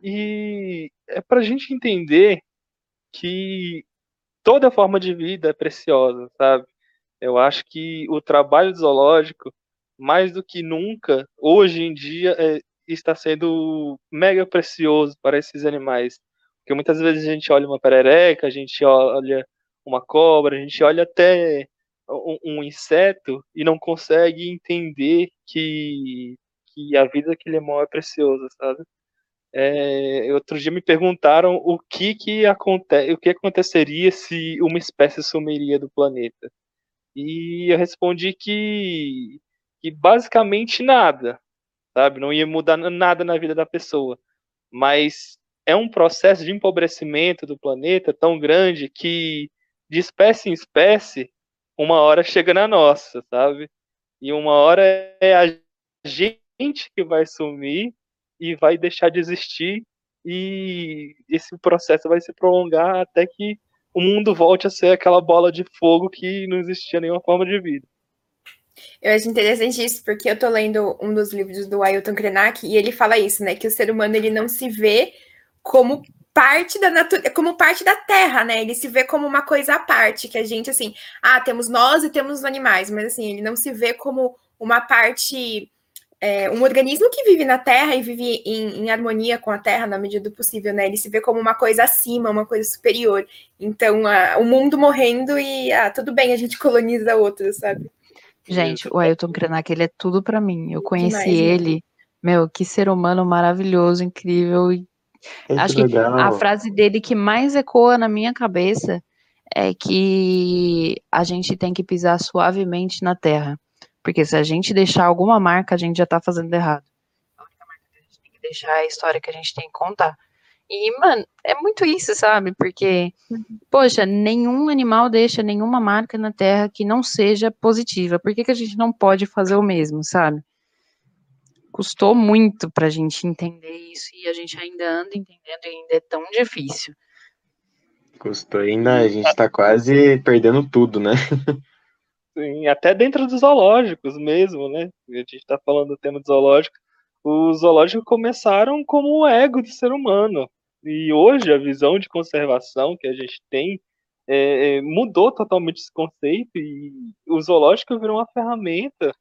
E é para a gente entender que toda forma de vida é preciosa, sabe? Eu acho que o trabalho zoológico, mais do que nunca, hoje em dia, é, está sendo mega precioso para esses animais. Porque muitas vezes a gente olha uma perereca, a gente olha uma cobra, a gente olha até um, um inseto e não consegue entender que, que a vida daquele animal é preciosa, sabe? É, outro dia me perguntaram o que que acontece, o que aconteceria se uma espécie sumiria do planeta. E eu respondi que, que basicamente nada, sabe? Não ia mudar nada na vida da pessoa. Mas é um processo de empobrecimento do planeta tão grande que, de espécie em espécie, uma hora chega na nossa, sabe? E uma hora é a gente que vai sumir e vai deixar de existir e esse processo vai se prolongar até que o mundo volte a ser aquela bola de fogo que não existia nenhuma forma de vida. Eu acho interessante isso, porque eu tô lendo um dos livros do Ailton Krenak e ele fala isso, né? Que o ser humano ele não se vê como parte da natureza, como parte da terra, né? Ele se vê como uma coisa à parte, que a gente, assim, ah, temos nós e temos os animais, mas assim, ele não se vê como uma parte é, um organismo que vive na Terra e vive em, em, harmonia com a Terra na medida do possível, né? Ele se vê como uma coisa acima, uma coisa superior. Então, a, o mundo morrendo e ah, tudo bem, a gente coloniza outro, sabe? Gente, o Ailton Krenak, ele é tudo para mim. Eu conheci Demais, né? ele, né? meu, que ser humano maravilhoso, incrível. E acho que, que a frase dele que mais ecoa na minha cabeça é que a gente tem que pisar suavemente na terra. Porque se a gente deixar alguma marca, a gente já tá fazendo errado. A única marca que a gente tem que deixar é a história que a gente tem que contar. E, mano, é muito isso, sabe? Porque, poxa, nenhum animal deixa nenhuma marca na Terra que não seja positiva. Por que, que a gente não pode fazer o mesmo, sabe? Custou muito pra gente entender isso e a gente ainda anda entendendo e ainda é tão difícil. Custou ainda, a gente tá quase perdendo tudo, né? Sim, até dentro dos zoológicos mesmo, né? A gente está falando do tema do zoológico. Os zoológicos começaram como o ego do ser humano. E hoje a visão de conservação que a gente tem é, é mudou totalmente esse conceito e o zoológico virou uma ferramenta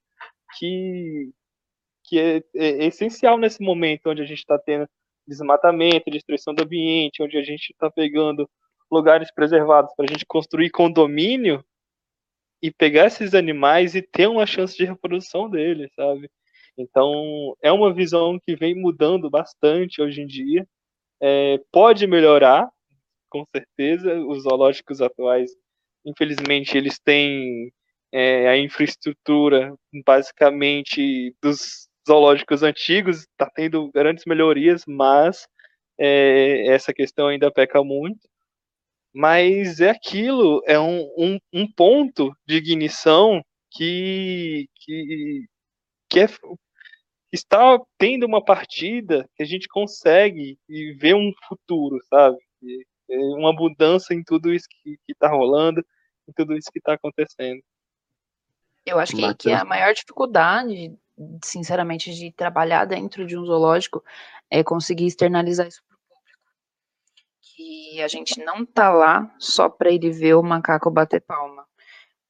que, que é, é, é essencial nesse momento onde a gente está tendo desmatamento, destruição do ambiente, onde a gente está pegando lugares preservados para a gente construir condomínio e pegar esses animais e ter uma chance de reprodução deles, sabe? Então, é uma visão que vem mudando bastante hoje em dia. É, pode melhorar, com certeza. Os zoológicos atuais, infelizmente, eles têm é, a infraestrutura, basicamente, dos zoológicos antigos, está tendo grandes melhorias, mas é, essa questão ainda peca muito mas é aquilo, é um, um, um ponto de ignição que, que, que é, está tendo uma partida que a gente consegue e ver um futuro, sabe? É uma mudança em tudo isso que está rolando, em tudo isso que está acontecendo. Eu acho que, que a maior dificuldade, sinceramente, de trabalhar dentro de um zoológico é conseguir externalizar isso que a gente não tá lá só para ele ver o macaco bater palma.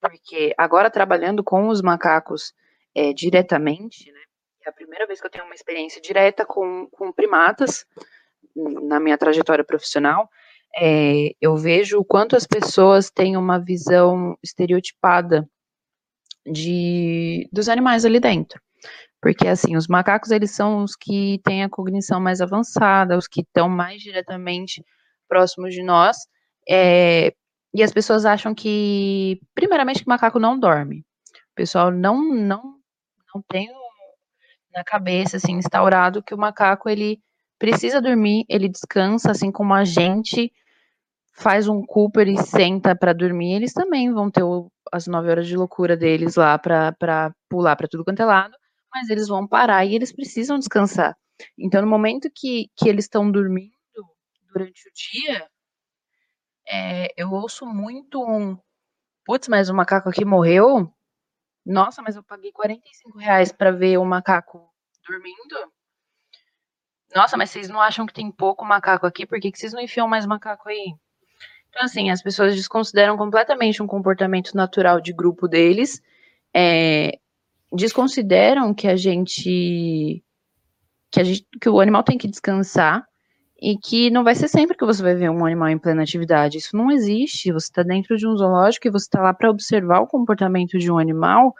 Porque agora trabalhando com os macacos é, diretamente, né, é a primeira vez que eu tenho uma experiência direta com, com primatas na minha trajetória profissional, é, eu vejo o quanto as pessoas têm uma visão estereotipada de, dos animais ali dentro. Porque, assim, os macacos, eles são os que têm a cognição mais avançada, os que estão mais diretamente próximos de nós. É, e as pessoas acham que, primeiramente, que o macaco não dorme. O pessoal não, não, não tem na cabeça, assim, instaurado que o macaco, ele precisa dormir, ele descansa, assim como a gente faz um Cooper e senta para dormir, eles também vão ter o, as nove horas de loucura deles lá para pular para tudo quanto é lado, mas eles vão parar e eles precisam descansar. Então, no momento que, que eles estão dormindo, durante o dia, é, eu ouço muito um. Putz, mas o macaco aqui morreu? Nossa, mas eu paguei 45 reais pra ver o macaco dormindo? Nossa, mas vocês não acham que tem pouco macaco aqui? Por que, que vocês não enfiam mais macaco aí? Então, assim, as pessoas desconsideram completamente um comportamento natural de grupo deles, é, desconsideram que a gente que, a gente, que o animal tem que descansar, e que não vai ser sempre que você vai ver um animal em plena atividade. Isso não existe. Você está dentro de um zoológico e você está lá para observar o comportamento de um animal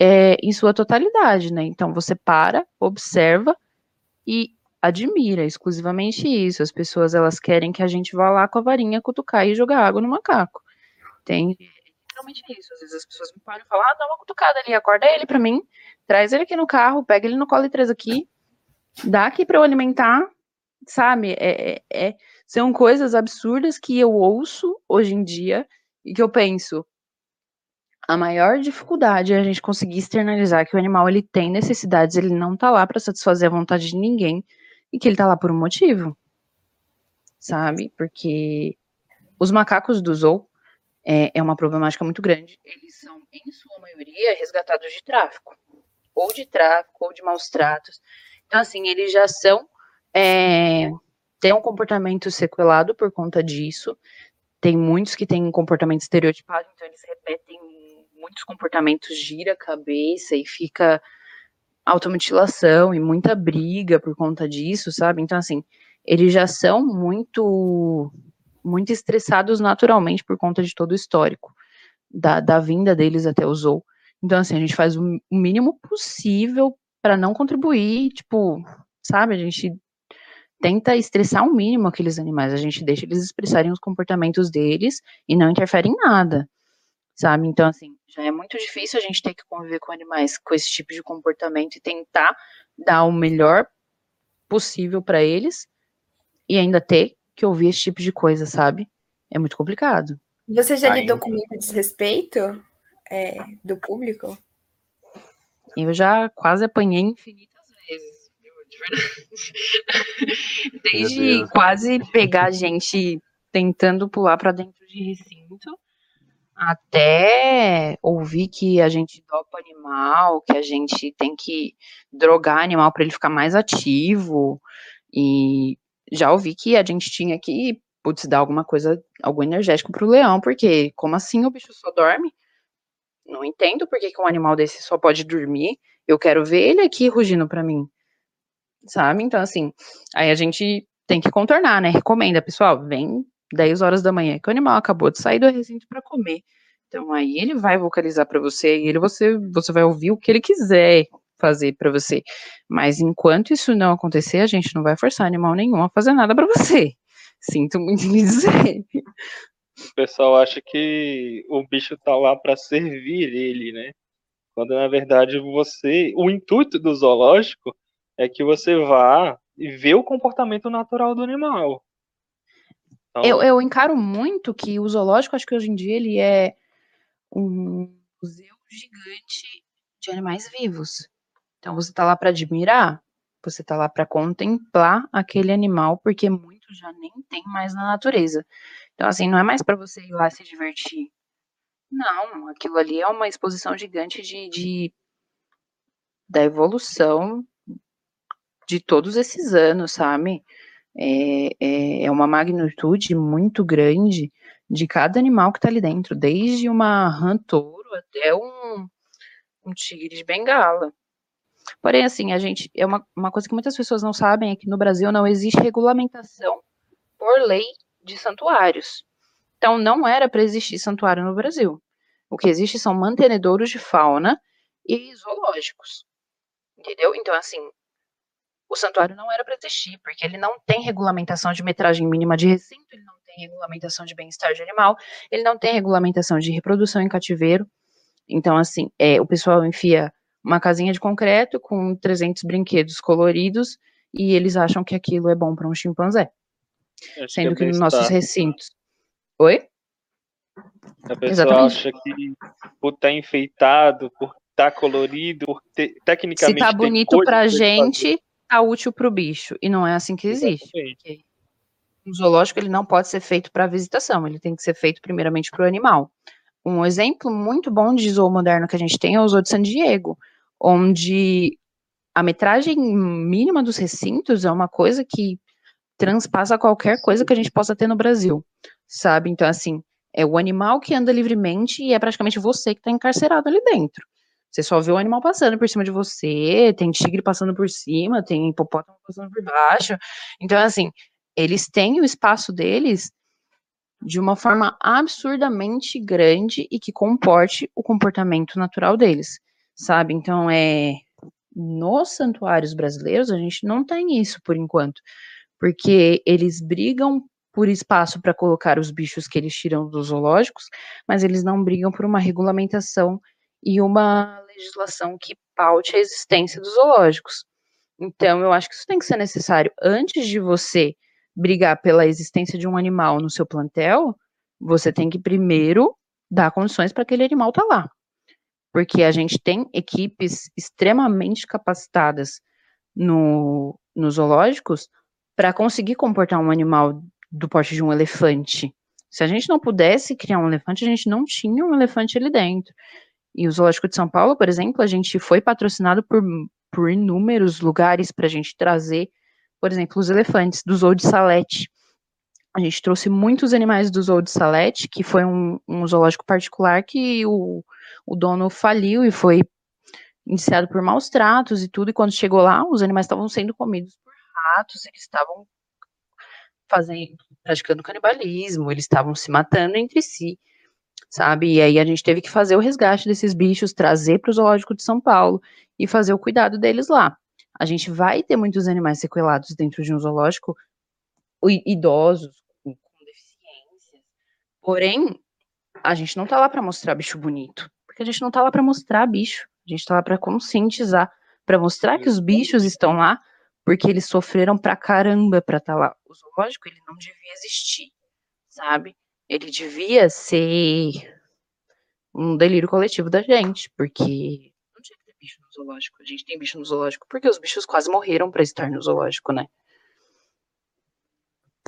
é, em sua totalidade, né? Então você para, observa e admira exclusivamente isso. As pessoas elas querem que a gente vá lá com a varinha cutucar e jogar água no macaco. Tem literalmente isso. Às vezes as pessoas me param e falam, ah, dá uma cutucada ali, acorda ele pra mim, traz ele aqui no carro, pega ele no colo e traz aqui, dá aqui pra eu alimentar, sabe? É, é, é, são coisas absurdas que eu ouço hoje em dia e que eu penso, a maior dificuldade é a gente conseguir externalizar que o animal ele tem necessidades, ele não tá lá para satisfazer a vontade de ninguém e que ele tá lá por um motivo. Sabe? Porque os macacos do zoo é, é uma problemática muito grande. Eles são, em sua maioria, resgatados de tráfico. Ou de tráfico, ou de maus tratos. Então, assim, eles já são. É, têm um comportamento sequelado por conta disso. Tem muitos que têm um comportamento estereotipado, então eles repetem muitos comportamentos, gira a cabeça e fica automutilação e muita briga por conta disso, sabe? Então, assim, eles já são muito muito estressados naturalmente por conta de todo o histórico da, da vinda deles até o Zou. Então, assim, a gente faz o mínimo possível para não contribuir, tipo, sabe? A gente tenta estressar o mínimo aqueles animais, a gente deixa eles expressarem os comportamentos deles e não interfere em nada sabe? Então, assim, já é muito difícil a gente ter que conviver com animais com esse tipo de comportamento e tentar dar o melhor possível para eles e ainda ter que ouvir esse tipo de coisa, sabe? É muito complicado. Você já lidou com muito desrespeito é, do público? Eu já quase apanhei infinitas vezes, verdade. Desde quase pegar a gente tentando pular para dentro de recinto, até ouvir que a gente dopa animal, que a gente tem que drogar animal para ele ficar mais ativo. E já ouvi que a gente tinha que, putz, dar alguma coisa, algum energético pro leão, porque como assim o bicho só dorme? Não entendo por que, que um animal desse só pode dormir. Eu quero ver ele aqui rugindo para mim. Sabe? Então, assim, aí a gente tem que contornar, né? Recomenda, pessoal, vem 10 horas da manhã, que o animal acabou de sair do recinto para comer. Então aí ele vai vocalizar para você e ele você você vai ouvir o que ele quiser fazer para você. Mas enquanto isso não acontecer, a gente não vai forçar animal nenhum a fazer nada para você. Sinto muito lhe dizer. O pessoal acha que o bicho tá lá para servir ele, né? Quando na verdade você, o intuito do zoológico é que você vá e vê o comportamento natural do animal. Então... Eu, eu encaro muito que o zoológico, acho que hoje em dia, ele é um museu gigante de animais vivos. Então você está lá para admirar, você está lá para contemplar aquele animal, porque muito já nem tem mais na natureza. Então, assim, não é mais para você ir lá se divertir. Não, aquilo ali é uma exposição gigante de, de da evolução de todos esses anos, sabe? é, é, é uma magnitude muito grande de cada animal que está ali dentro, desde uma rã touro até um, um tigre de bengala. Porém, assim, a gente. É uma, uma coisa que muitas pessoas não sabem é que no Brasil não existe regulamentação por lei de santuários. Então, não era para existir santuário no Brasil. O que existe são mantenedouros de fauna e zoológicos. Entendeu? Então, assim, o santuário não era para existir, porque ele não tem regulamentação de metragem mínima de recinto, ele não tem regulamentação de bem-estar de animal, ele não tem regulamentação de reprodução em cativeiro. Então, assim, é, o pessoal enfia uma casinha de concreto com 300 brinquedos coloridos e eles acham que aquilo é bom para um chimpanzé. Sendo que, que nos nossos recintos. Oi? A pessoa Exatamente. acha que por estar tá enfeitado, por estar tá colorido, por ter, tecnicamente. Se tá bonito pra gente, tá útil para o bicho. E não é assim que existe. O zoológico ele não pode ser feito para visitação, ele tem que ser feito primeiramente para o animal. Um exemplo muito bom de zoo moderno que a gente tem é o Zoo de San Diego, onde a metragem mínima dos recintos é uma coisa que transpassa qualquer coisa que a gente possa ter no Brasil, sabe? Então, assim, é o animal que anda livremente e é praticamente você que está encarcerado ali dentro. Você só vê o animal passando por cima de você, tem tigre passando por cima, tem hipopótamo passando por baixo. Então, assim, eles têm o espaço deles de uma forma absurdamente grande e que comporte o comportamento natural deles, sabe? Então, é nos santuários brasileiros a gente não tem isso por enquanto, porque eles brigam por espaço para colocar os bichos que eles tiram dos zoológicos, mas eles não brigam por uma regulamentação e uma legislação que paute a existência dos zoológicos. Então, eu acho que isso tem que ser necessário. Antes de você brigar pela existência de um animal no seu plantel, você tem que primeiro dar condições para aquele animal estar tá lá. Porque a gente tem equipes extremamente capacitadas no, nos zoológicos para conseguir comportar um animal do porte de um elefante. Se a gente não pudesse criar um elefante, a gente não tinha um elefante ali dentro. E o Zoológico de São Paulo, por exemplo, a gente foi patrocinado por, por inúmeros lugares para a gente trazer, por exemplo, os elefantes do Zoo de Salete. A gente trouxe muitos animais do Zoo de Salete, que foi um, um zoológico particular que o, o dono faliu e foi iniciado por maus tratos e tudo. E quando chegou lá, os animais estavam sendo comidos por ratos, eles estavam fazendo, praticando canibalismo, eles estavam se matando entre si, sabe? E aí a gente teve que fazer o resgate desses bichos, trazer para o zoológico de São Paulo e fazer o cuidado deles lá. A gente vai ter muitos animais sequelados dentro de um zoológico, idosos, com, com deficiências. Porém, a gente não tá lá para mostrar bicho bonito, porque a gente não tá lá para mostrar bicho. A gente tá lá para conscientizar, para mostrar que os bichos estão lá porque eles sofreram pra caramba pra estar tá lá. O zoológico, ele não devia existir, sabe? Ele devia ser um delírio coletivo da gente, porque não tinha que ter bicho no zoológico. A gente tem bicho no zoológico porque os bichos quase morreram para estar no zoológico, né?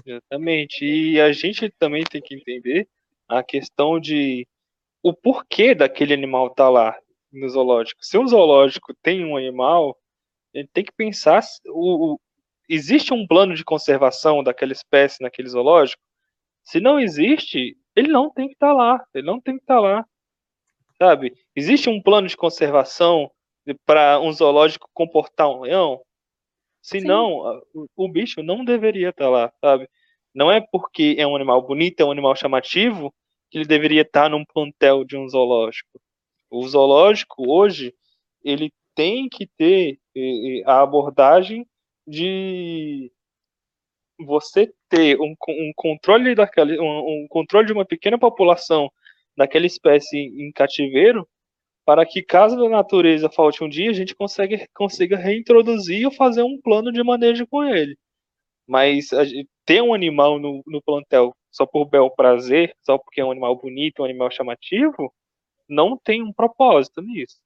Exatamente. E a gente também tem que entender a questão de o porquê daquele animal estar tá lá no zoológico. Se um zoológico tem um animal, ele tem que pensar o, o, existe um plano de conservação daquela espécie naquele zoológico? Se não existe, ele não tem que estar tá lá, ele não tem que estar tá lá. Sabe? Existe um plano de conservação para um zoológico comportar um leão? Se Sim. não, o, o bicho não deveria estar tá lá, sabe? Não é porque é um animal bonito, é um animal chamativo, que ele deveria estar num plantel de um zoológico. O zoológico hoje, ele tem que ter a abordagem de você ter um, um controle daquela, um, um, controle de uma pequena população daquela espécie em cativeiro, para que caso da natureza falte um dia, a gente consegue, consiga reintroduzir ou fazer um plano de manejo com ele. Mas a, ter um animal no, no plantel só por bel prazer, só porque é um animal bonito, um animal chamativo, não tem um propósito nisso.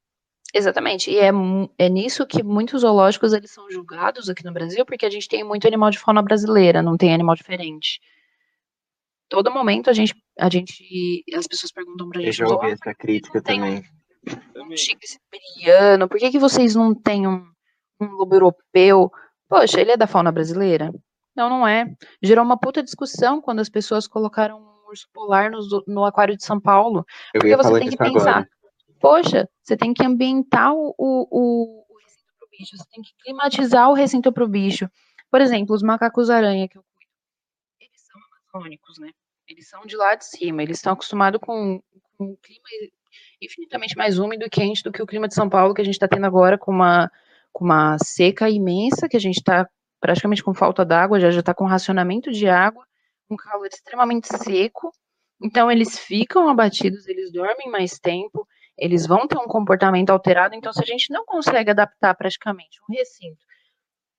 Exatamente, e é, é nisso que muitos zoológicos eles são julgados aqui no Brasil, porque a gente tem muito animal de fauna brasileira, não tem animal diferente. Todo momento a gente, a gente as pessoas perguntam pra gente, Eu já ouvi essa crítica também. Um tigre siberiano, por que, que vocês não têm um, um lobo europeu? Poxa, ele é da fauna brasileira? Não, não é. Gerou uma puta discussão quando as pessoas colocaram um urso polar no, no aquário de São Paulo. Eu porque você tem que pensar. Agora poxa, você tem que ambientar o, o, o recinto para o bicho, você tem que climatizar o recinto para o bicho. Por exemplo, os macacos-aranha que eu cuido, eles são amazônicos, né? Eles são de lá de cima, eles estão acostumados com, com um clima infinitamente mais úmido e quente do que o clima de São Paulo que a gente está tendo agora, com uma, com uma seca imensa, que a gente está praticamente com falta d'água, já já está com racionamento de água, um calor extremamente seco. Então eles ficam abatidos, eles dormem mais tempo, eles vão ter um comportamento alterado. Então, se a gente não consegue adaptar praticamente um recinto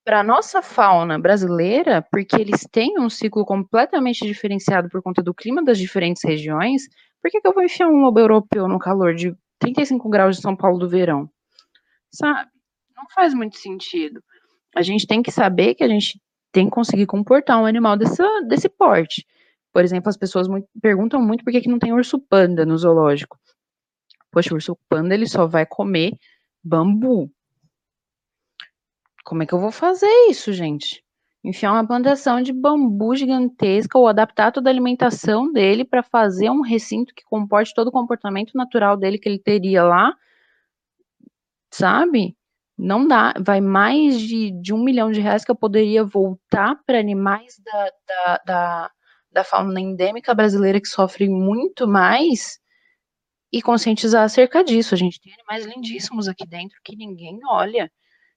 para a nossa fauna brasileira, porque eles têm um ciclo completamente diferenciado por conta do clima das diferentes regiões, por que, que eu vou enfiar um lobo europeu no calor de 35 graus de São Paulo do verão? Sabe? Não faz muito sentido. A gente tem que saber que a gente tem que conseguir comportar um animal dessa, desse porte. Por exemplo, as pessoas muito, perguntam muito por que, que não tem urso panda no zoológico. Poxa, o urso panda ele só vai comer bambu. Como é que eu vou fazer isso, gente? Enfiar uma plantação de bambu gigantesca ou adaptar toda a alimentação dele para fazer um recinto que comporte todo o comportamento natural dele que ele teria lá, sabe? Não dá, vai mais de, de um milhão de reais que eu poderia voltar para animais da, da, da, da fauna endêmica brasileira que sofrem muito mais e conscientizar acerca disso. A gente tem animais lindíssimos aqui dentro que ninguém olha.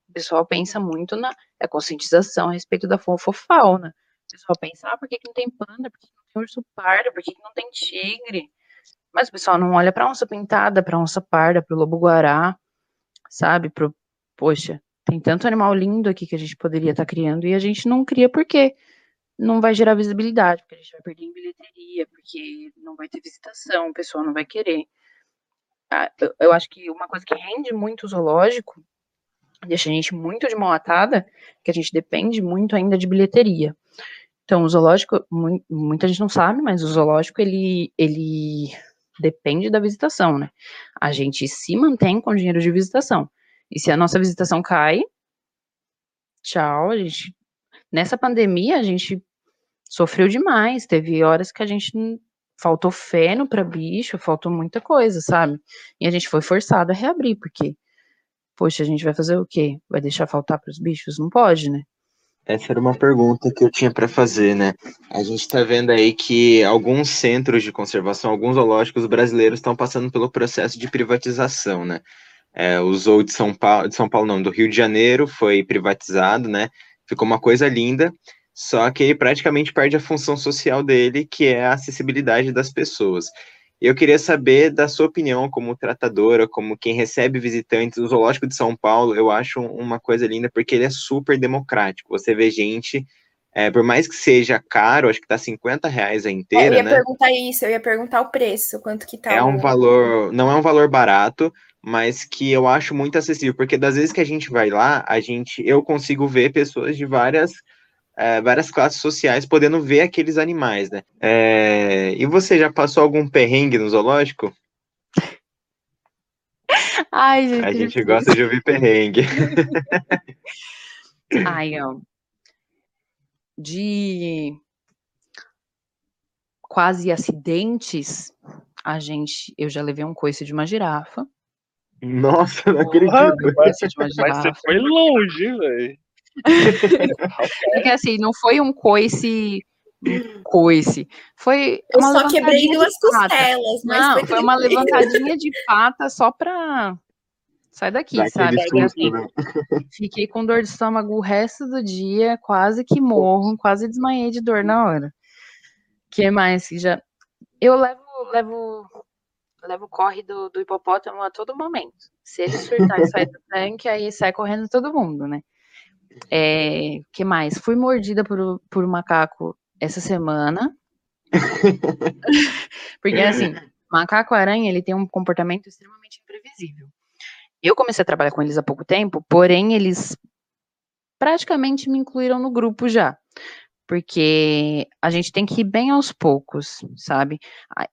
O pessoal pensa muito na é conscientização a respeito da fofofauna. O pessoal pensa, ah, por que, que não tem panda? Por que, que não tem urso pardo? Por que, que não tem tigre? Mas o pessoal não olha para onça pintada, para onça parda, para o lobo guará, sabe? Pro, poxa, tem tanto animal lindo aqui que a gente poderia estar tá criando e a gente não cria por quê? Não vai gerar visibilidade, porque a gente vai perder em bilheteria, porque não vai ter visitação, o pessoal não vai querer. Ah, eu acho que uma coisa que rende muito o zoológico, deixa a gente muito de mão atada, que a gente depende muito ainda de bilheteria. Então, o zoológico, muita gente não sabe, mas o zoológico, ele, ele depende da visitação, né? A gente se mantém com dinheiro de visitação. E se a nossa visitação cai, tchau, a gente. Nessa pandemia, a gente sofreu demais. Teve horas que a gente faltou feno para bicho, faltou muita coisa, sabe? E a gente foi forçado a reabrir, porque, poxa, a gente vai fazer o quê? Vai deixar faltar para os bichos? Não pode, né? Essa era uma pergunta que eu tinha para fazer, né? A gente está vendo aí que alguns centros de conservação, alguns zoológicos brasileiros estão passando pelo processo de privatização, né? É, o Zoo de São Paulo, de São Paulo não, do Rio de Janeiro foi privatizado, né? Ficou uma coisa linda, só que ele praticamente perde a função social dele, que é a acessibilidade das pessoas. Eu queria saber da sua opinião como tratadora, como quem recebe visitantes. O Zoológico de São Paulo, eu acho uma coisa linda, porque ele é super democrático. Você vê gente, é, por mais que seja caro, acho que tá 50 reais a inteira? Eu ia né? perguntar isso, eu ia perguntar o preço, quanto que tá. É um valor, não é um valor barato, mas que eu acho muito acessível, porque das vezes que a gente vai lá, a gente, eu consigo ver pessoas de várias é, várias classes sociais podendo ver aqueles animais, né? É, e você já passou algum perrengue no zoológico? Ai, gente. A gente gosta de ouvir perrengue. Ai, ó. De quase acidentes, a gente, eu já levei um coice de uma girafa. Nossa, não acredito. Mas, mas você foi longe, velho. Porque assim, não foi um coice coice. Foi eu só quebrei duas costelas, mas não, foi, foi uma levantadinha de pata só pra sai daqui, sabe? assim, fiquei com dor de estômago o resto do dia, quase que morro, quase desmaiei de dor na hora. Que mais que já eu levo levo levo o corre do, do hipopótamo a todo momento. Se ele surtar e sair do tanque, aí sai correndo todo mundo, né? É, que mais? Fui mordida por, por um macaco essa semana. Porque, assim, macaco-aranha, ele tem um comportamento extremamente imprevisível. Eu comecei a trabalhar com eles há pouco tempo, porém, eles praticamente me incluíram no grupo já. Porque a gente tem que ir bem aos poucos, sabe?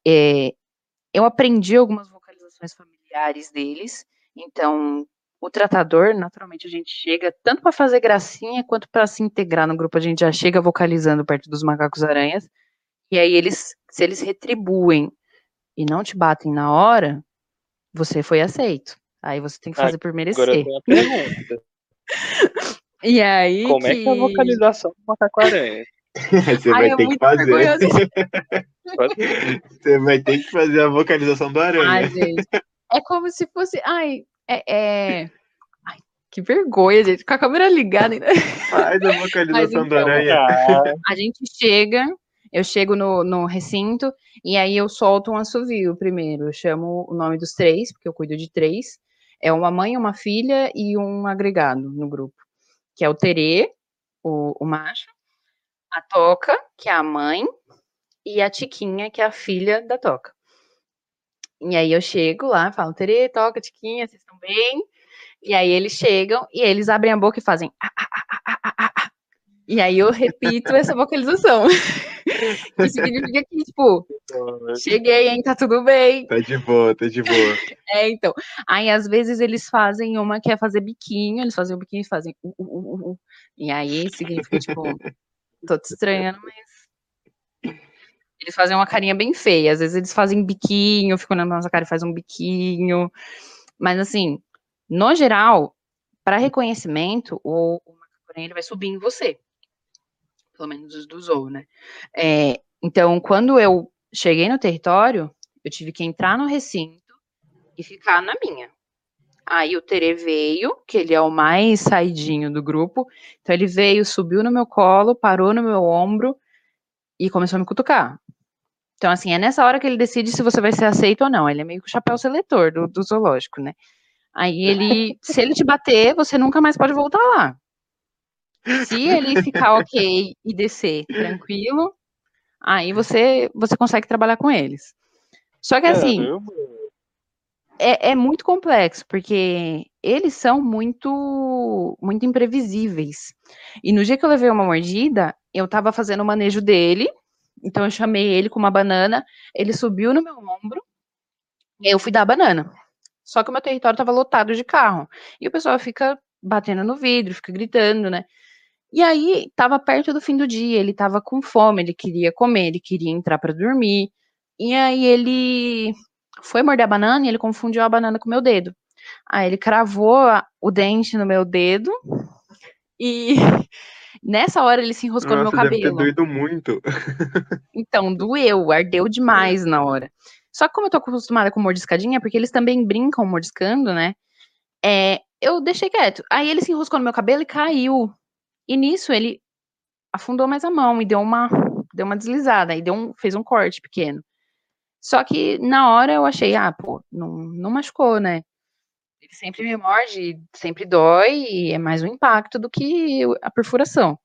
É, eu aprendi algumas vocalizações familiares deles, então o tratador, naturalmente, a gente chega tanto para fazer gracinha quanto para se integrar no grupo. A gente já chega vocalizando perto dos macacos-aranhas. E aí, eles, se eles retribuem e não te batem na hora, você foi aceito. Aí você tem que fazer ah, por merecer. Agora eu tenho uma pergunta. e aí. Como que... é que é a vocalização do macaco-aranha? Você vai Ai, ter que fazer. você vai ter que fazer a vocalização do aranha. Ai, gente. É como se fosse. Ai, é, é... Ai, que vergonha, gente. Com a câmera ligada. Ainda. Faz a vocalização então, da aranha. A gente chega, eu chego no, no recinto e aí eu solto um assovio primeiro. Eu chamo o nome dos três, porque eu cuido de três. É uma mãe, uma filha e um agregado no grupo. Que é o Terê, o, o macho, a Toca, que é a mãe, e a Tiquinha, que é a filha da Toca. E aí eu chego lá, falo, Tere, toca, Tiquinha, vocês estão bem? E aí eles chegam e eles abrem a boca e fazem. Ah, ah, ah, e aí eu repito essa vocalização. que significa que, tipo, cheguei, hein, tá tudo bem. Tá de boa, tá de boa. É, então. Aí às vezes eles fazem uma que é fazer biquinho, eles fazem o biquinho e fazem. Uh, uh, uh, uh. E aí significa, tipo, tô te estranhando, mas eles fazem uma carinha bem feia. Às vezes eles fazem biquinho, ficam na nossa cara e fazem um biquinho. Mas assim, no geral, para reconhecimento, o, o ele vai subir em você. Pelo menos os do Zou, né? É, então, quando eu cheguei no território, eu tive que entrar no recinto e ficar na minha. Aí o Tere veio, que ele é o mais saidinho do grupo. Então ele veio, subiu no meu colo, parou no meu ombro e começou a me cutucar. Então, assim, é nessa hora que ele decide se você vai ser aceito ou não. Ele é meio que o chapéu seletor do, do zoológico, né? Aí ele, se ele te bater, você nunca mais pode voltar lá. Se ele ficar ok e descer tranquilo, aí você você consegue trabalhar com eles. Só que assim, é, é, muito complexo, porque eles são muito muito imprevisíveis. E no dia que eu levei uma mordida, eu tava fazendo o manejo dele, então eu chamei ele com uma banana, ele subiu no meu ombro, eu fui dar a banana. Só que o meu território estava lotado de carro. E o pessoal fica batendo no vidro, fica gritando, né? E aí estava perto do fim do dia, ele estava com fome, ele queria comer, ele queria entrar para dormir. E aí ele foi morder a banana e ele confundiu a banana com o meu dedo. Aí ele cravou o dente no meu dedo e Nessa hora ele se enroscou Nossa, no meu cabelo. Deve ter doído muito. Então, doeu, ardeu demais na hora. Só que como eu tô acostumada com mordiscadinha, porque eles também brincam mordiscando, né? É, eu deixei quieto. Aí ele se enroscou no meu cabelo e caiu. E nisso ele afundou mais a mão e deu uma, deu uma deslizada, e deu um, fez um corte pequeno. Só que na hora eu achei, ah, pô, não, não machucou, né? Sempre me morde, sempre dói, e é mais um impacto do que a perfuração.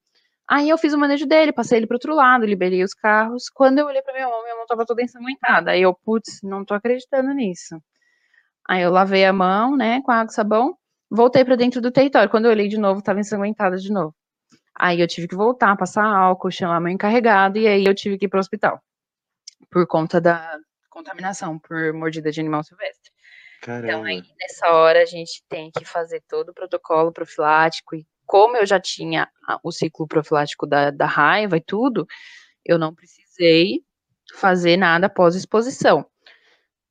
Aí eu fiz o manejo dele, passei ele para outro lado, liberei os carros. Quando eu olhei para minha mão, minha mão estava toda ensanguentada. Aí eu, putz, não tô acreditando nisso. Aí eu lavei a mão, né, com água e sabão, voltei para dentro do território. Quando eu olhei de novo, estava ensanguentada de novo. Aí eu tive que voltar, passar álcool, chamar meu encarregado, e aí eu tive que ir para o hospital. Por conta da contaminação por mordida de animal silvestre. Caramba. Então, aí, nessa hora, a gente tem que fazer todo o protocolo profilático. E como eu já tinha o ciclo profilático da, da raiva e tudo, eu não precisei fazer nada após exposição.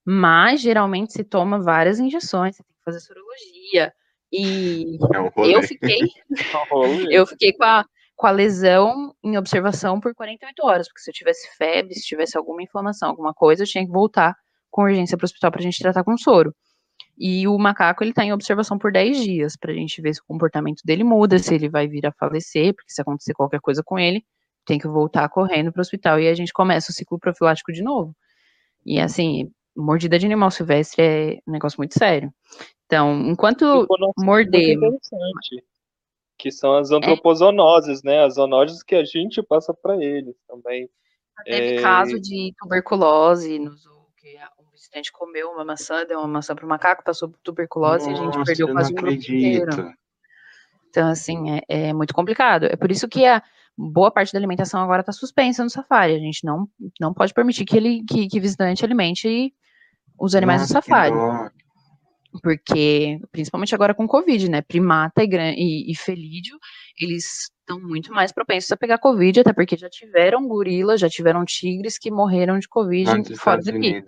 Mas, geralmente, se toma várias injeções, você tem que fazer sorologia. E é eu fiquei, é eu fiquei com a, com a lesão em observação por 48 horas, porque se eu tivesse febre, se tivesse alguma inflamação, alguma coisa, eu tinha que voltar com urgência para o hospital para a gente tratar com soro. E o macaco ele está em observação por 10 dias para a gente ver se o comportamento dele muda, se ele vai vir a falecer, porque se acontecer qualquer coisa com ele, tem que voltar correndo para o hospital e a gente começa o ciclo profilático de novo. E assim, mordida de animal silvestre é um negócio muito sério. Então, enquanto morder. Que são as antropozoonoses, é. né? As zoonoses que a gente passa para eles também. Teve é... caso de tuberculose nos porque um visitante comeu uma maçã, deu uma maçã para o macaco, passou tuberculose Nossa, e a gente perdeu quase um grupo inteiro. Então, assim, é, é, muito complicado. É por isso que a boa parte da alimentação agora está suspensa no safari. A gente não, não pode permitir que ele que, que visitante alimente os animais Nossa, no safari. Porque, principalmente agora com Covid, né? Primata e, e, e felídeo, eles estão muito mais propensos a pegar Covid, até porque já tiveram gorilas, já tiveram tigres que morreram de Covid fora daqui.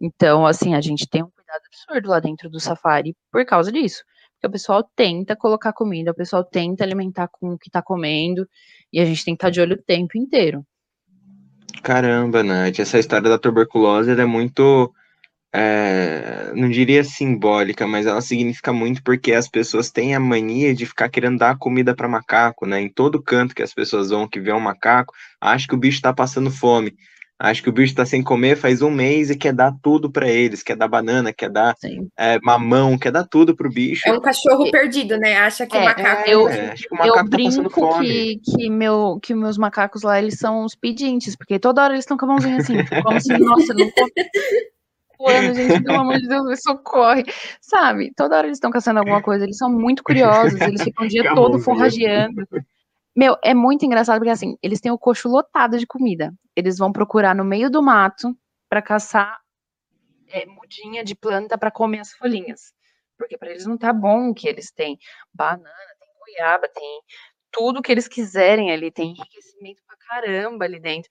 Então, assim, a gente tem um cuidado absurdo lá dentro do safari por causa disso. Porque o pessoal tenta colocar comida, o pessoal tenta alimentar com o que tá comendo, e a gente tem que estar tá de olho o tempo inteiro. Caramba, Nath, essa história da tuberculose é muito é, não diria simbólica, mas ela significa muito porque as pessoas têm a mania de ficar querendo dar comida para macaco, né? Em todo canto que as pessoas vão que vê um macaco, acha que o bicho está passando fome. Acho que o bicho está sem comer faz um mês e quer dar tudo para eles, quer dar banana, quer dar é, mamão, quer dar tudo pro bicho. É um cachorro perdido, né? Acha que é, o macaco. Eu, é, acho que o macaco eu tá passando fome. Que, que, meu, que meus macacos lá eles são os pedintes, porque toda hora eles estão com a mãozinha assim, como se, nossa, não voando, gente, pelo amor de Deus, me socorre. Sabe, toda hora eles estão caçando alguma coisa, eles são muito curiosos, eles ficam o dia todo forrageando. Meu, é muito engraçado porque assim, eles têm o coxo lotado de comida. Eles vão procurar no meio do mato para caçar é, mudinha de planta para comer as folhinhas. Porque para eles não tá bom que eles têm banana, tem goiaba, tem tudo que eles quiserem ali, tem enriquecimento pra caramba ali dentro.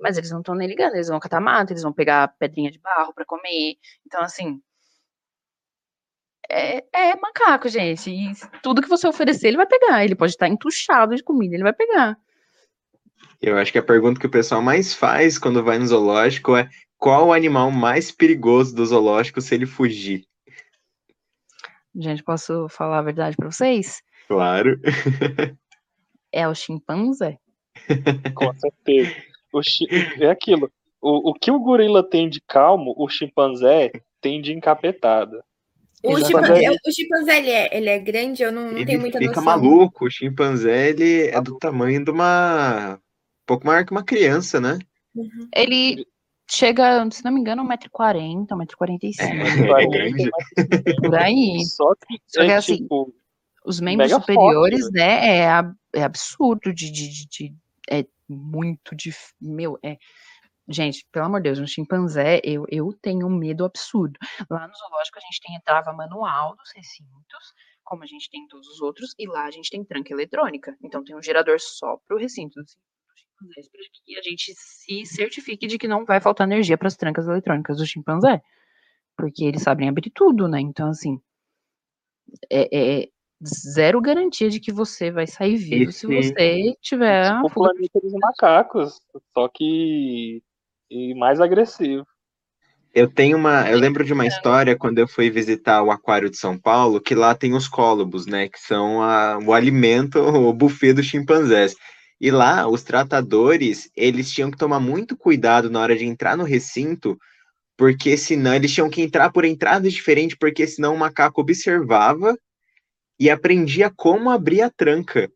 Mas eles não estão nem ligando, eles vão catar mato, eles vão pegar pedrinha de barro para comer. Então, assim. É, é, macaco, gente. E tudo que você oferecer, ele vai pegar. Ele pode estar entuchado de comida, ele vai pegar. Eu acho que a pergunta que o pessoal mais faz quando vai no zoológico é qual o animal mais perigoso do zoológico se ele fugir? Gente, posso falar a verdade para vocês? Claro. É o chimpanzé. Com certeza. O chi... É aquilo. O, o que o gorila tem de calmo, o chimpanzé tem de encapetada. O chimpanzé, o chimpanzé ele, é, ele é grande, eu não, não Ele tenho muita fica noção. maluco. O chimpanzé, ele é do tamanho de uma. Um pouco maior que uma criança, né? Uhum. Ele chega, se não me engano, 1,40m, 1,45m. É grande. Por aí. Só que, Só que é assim, tipo, Os membros superiores, forte, né? É, ab- é absurdo de, de, de- de- É muito difícil. Meu, é. Gente, pelo amor de Deus, um chimpanzé, eu, eu tenho um medo absurdo. Lá no zoológico a gente tem entrava manual dos recintos, como a gente tem em todos os outros, e lá a gente tem tranca eletrônica. Então tem um gerador só para o recinto chimpanzés, para que a gente se certifique de que não vai faltar energia para as trancas eletrônicas do chimpanzé. Porque eles sabem abrir tudo, né? Então, assim, é, é zero garantia de que você vai sair vivo se Esse- você tiver tipo planeta dos macacos, só que e mais agressivo. Eu tenho uma. Eu lembro de uma história quando eu fui visitar o Aquário de São Paulo, que lá tem os cólobos, né? Que são a- o alimento, o buffet dos chimpanzés. E lá, os tratadores, eles tinham que tomar muito cuidado na hora de entrar no recinto, porque senão eles tinham que entrar por entradas diferentes, porque senão o macaco observava e aprendia como abrir a tranca.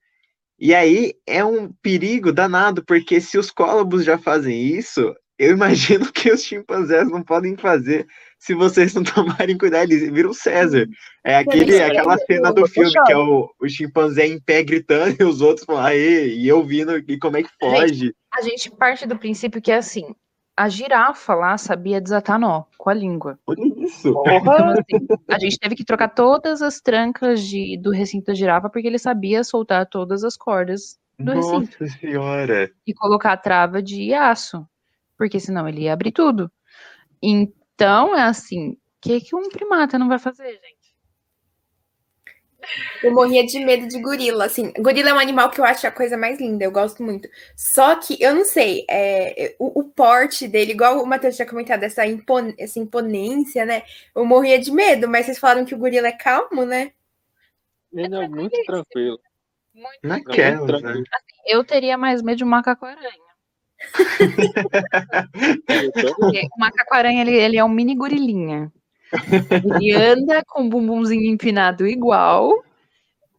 E aí é um perigo danado, porque se os cólobos já fazem isso, eu imagino que os chimpanzés não podem fazer se vocês não tomarem cuidado, eles viram César. É aquele, isso, aquela é, cena do filme que é o, o chimpanzé em pé gritando e os outros falam, aê, e eu vindo, e como é que foge? A gente parte do princípio que é assim: a girafa lá sabia desatar nó com a língua. Olha isso. Então, assim, a gente teve que trocar todas as trancas de, do recinto da girafa porque ele sabia soltar todas as cordas do recinto Nossa senhora. e colocar a trava de aço, porque senão ele ia abrir tudo. Então, é assim: o que, que um primata não vai fazer, gente? Eu morria de medo de gorila, assim. Gorila é um animal que eu acho a coisa mais linda, eu gosto muito. Só que, eu não sei, é, o, o porte dele, igual o Matheus tinha comentado, essa, impon- essa imponência, né? Eu morria de medo, mas vocês falaram que o gorila é calmo, né? Ele é muito tranquilo. Muito Naquelas, né? tranquilo. Eu teria mais medo de um macaco-aranha. O macaco-aranha, ele, ele é um mini gorilinha. Ele anda com o bumbumzinho empinado igual.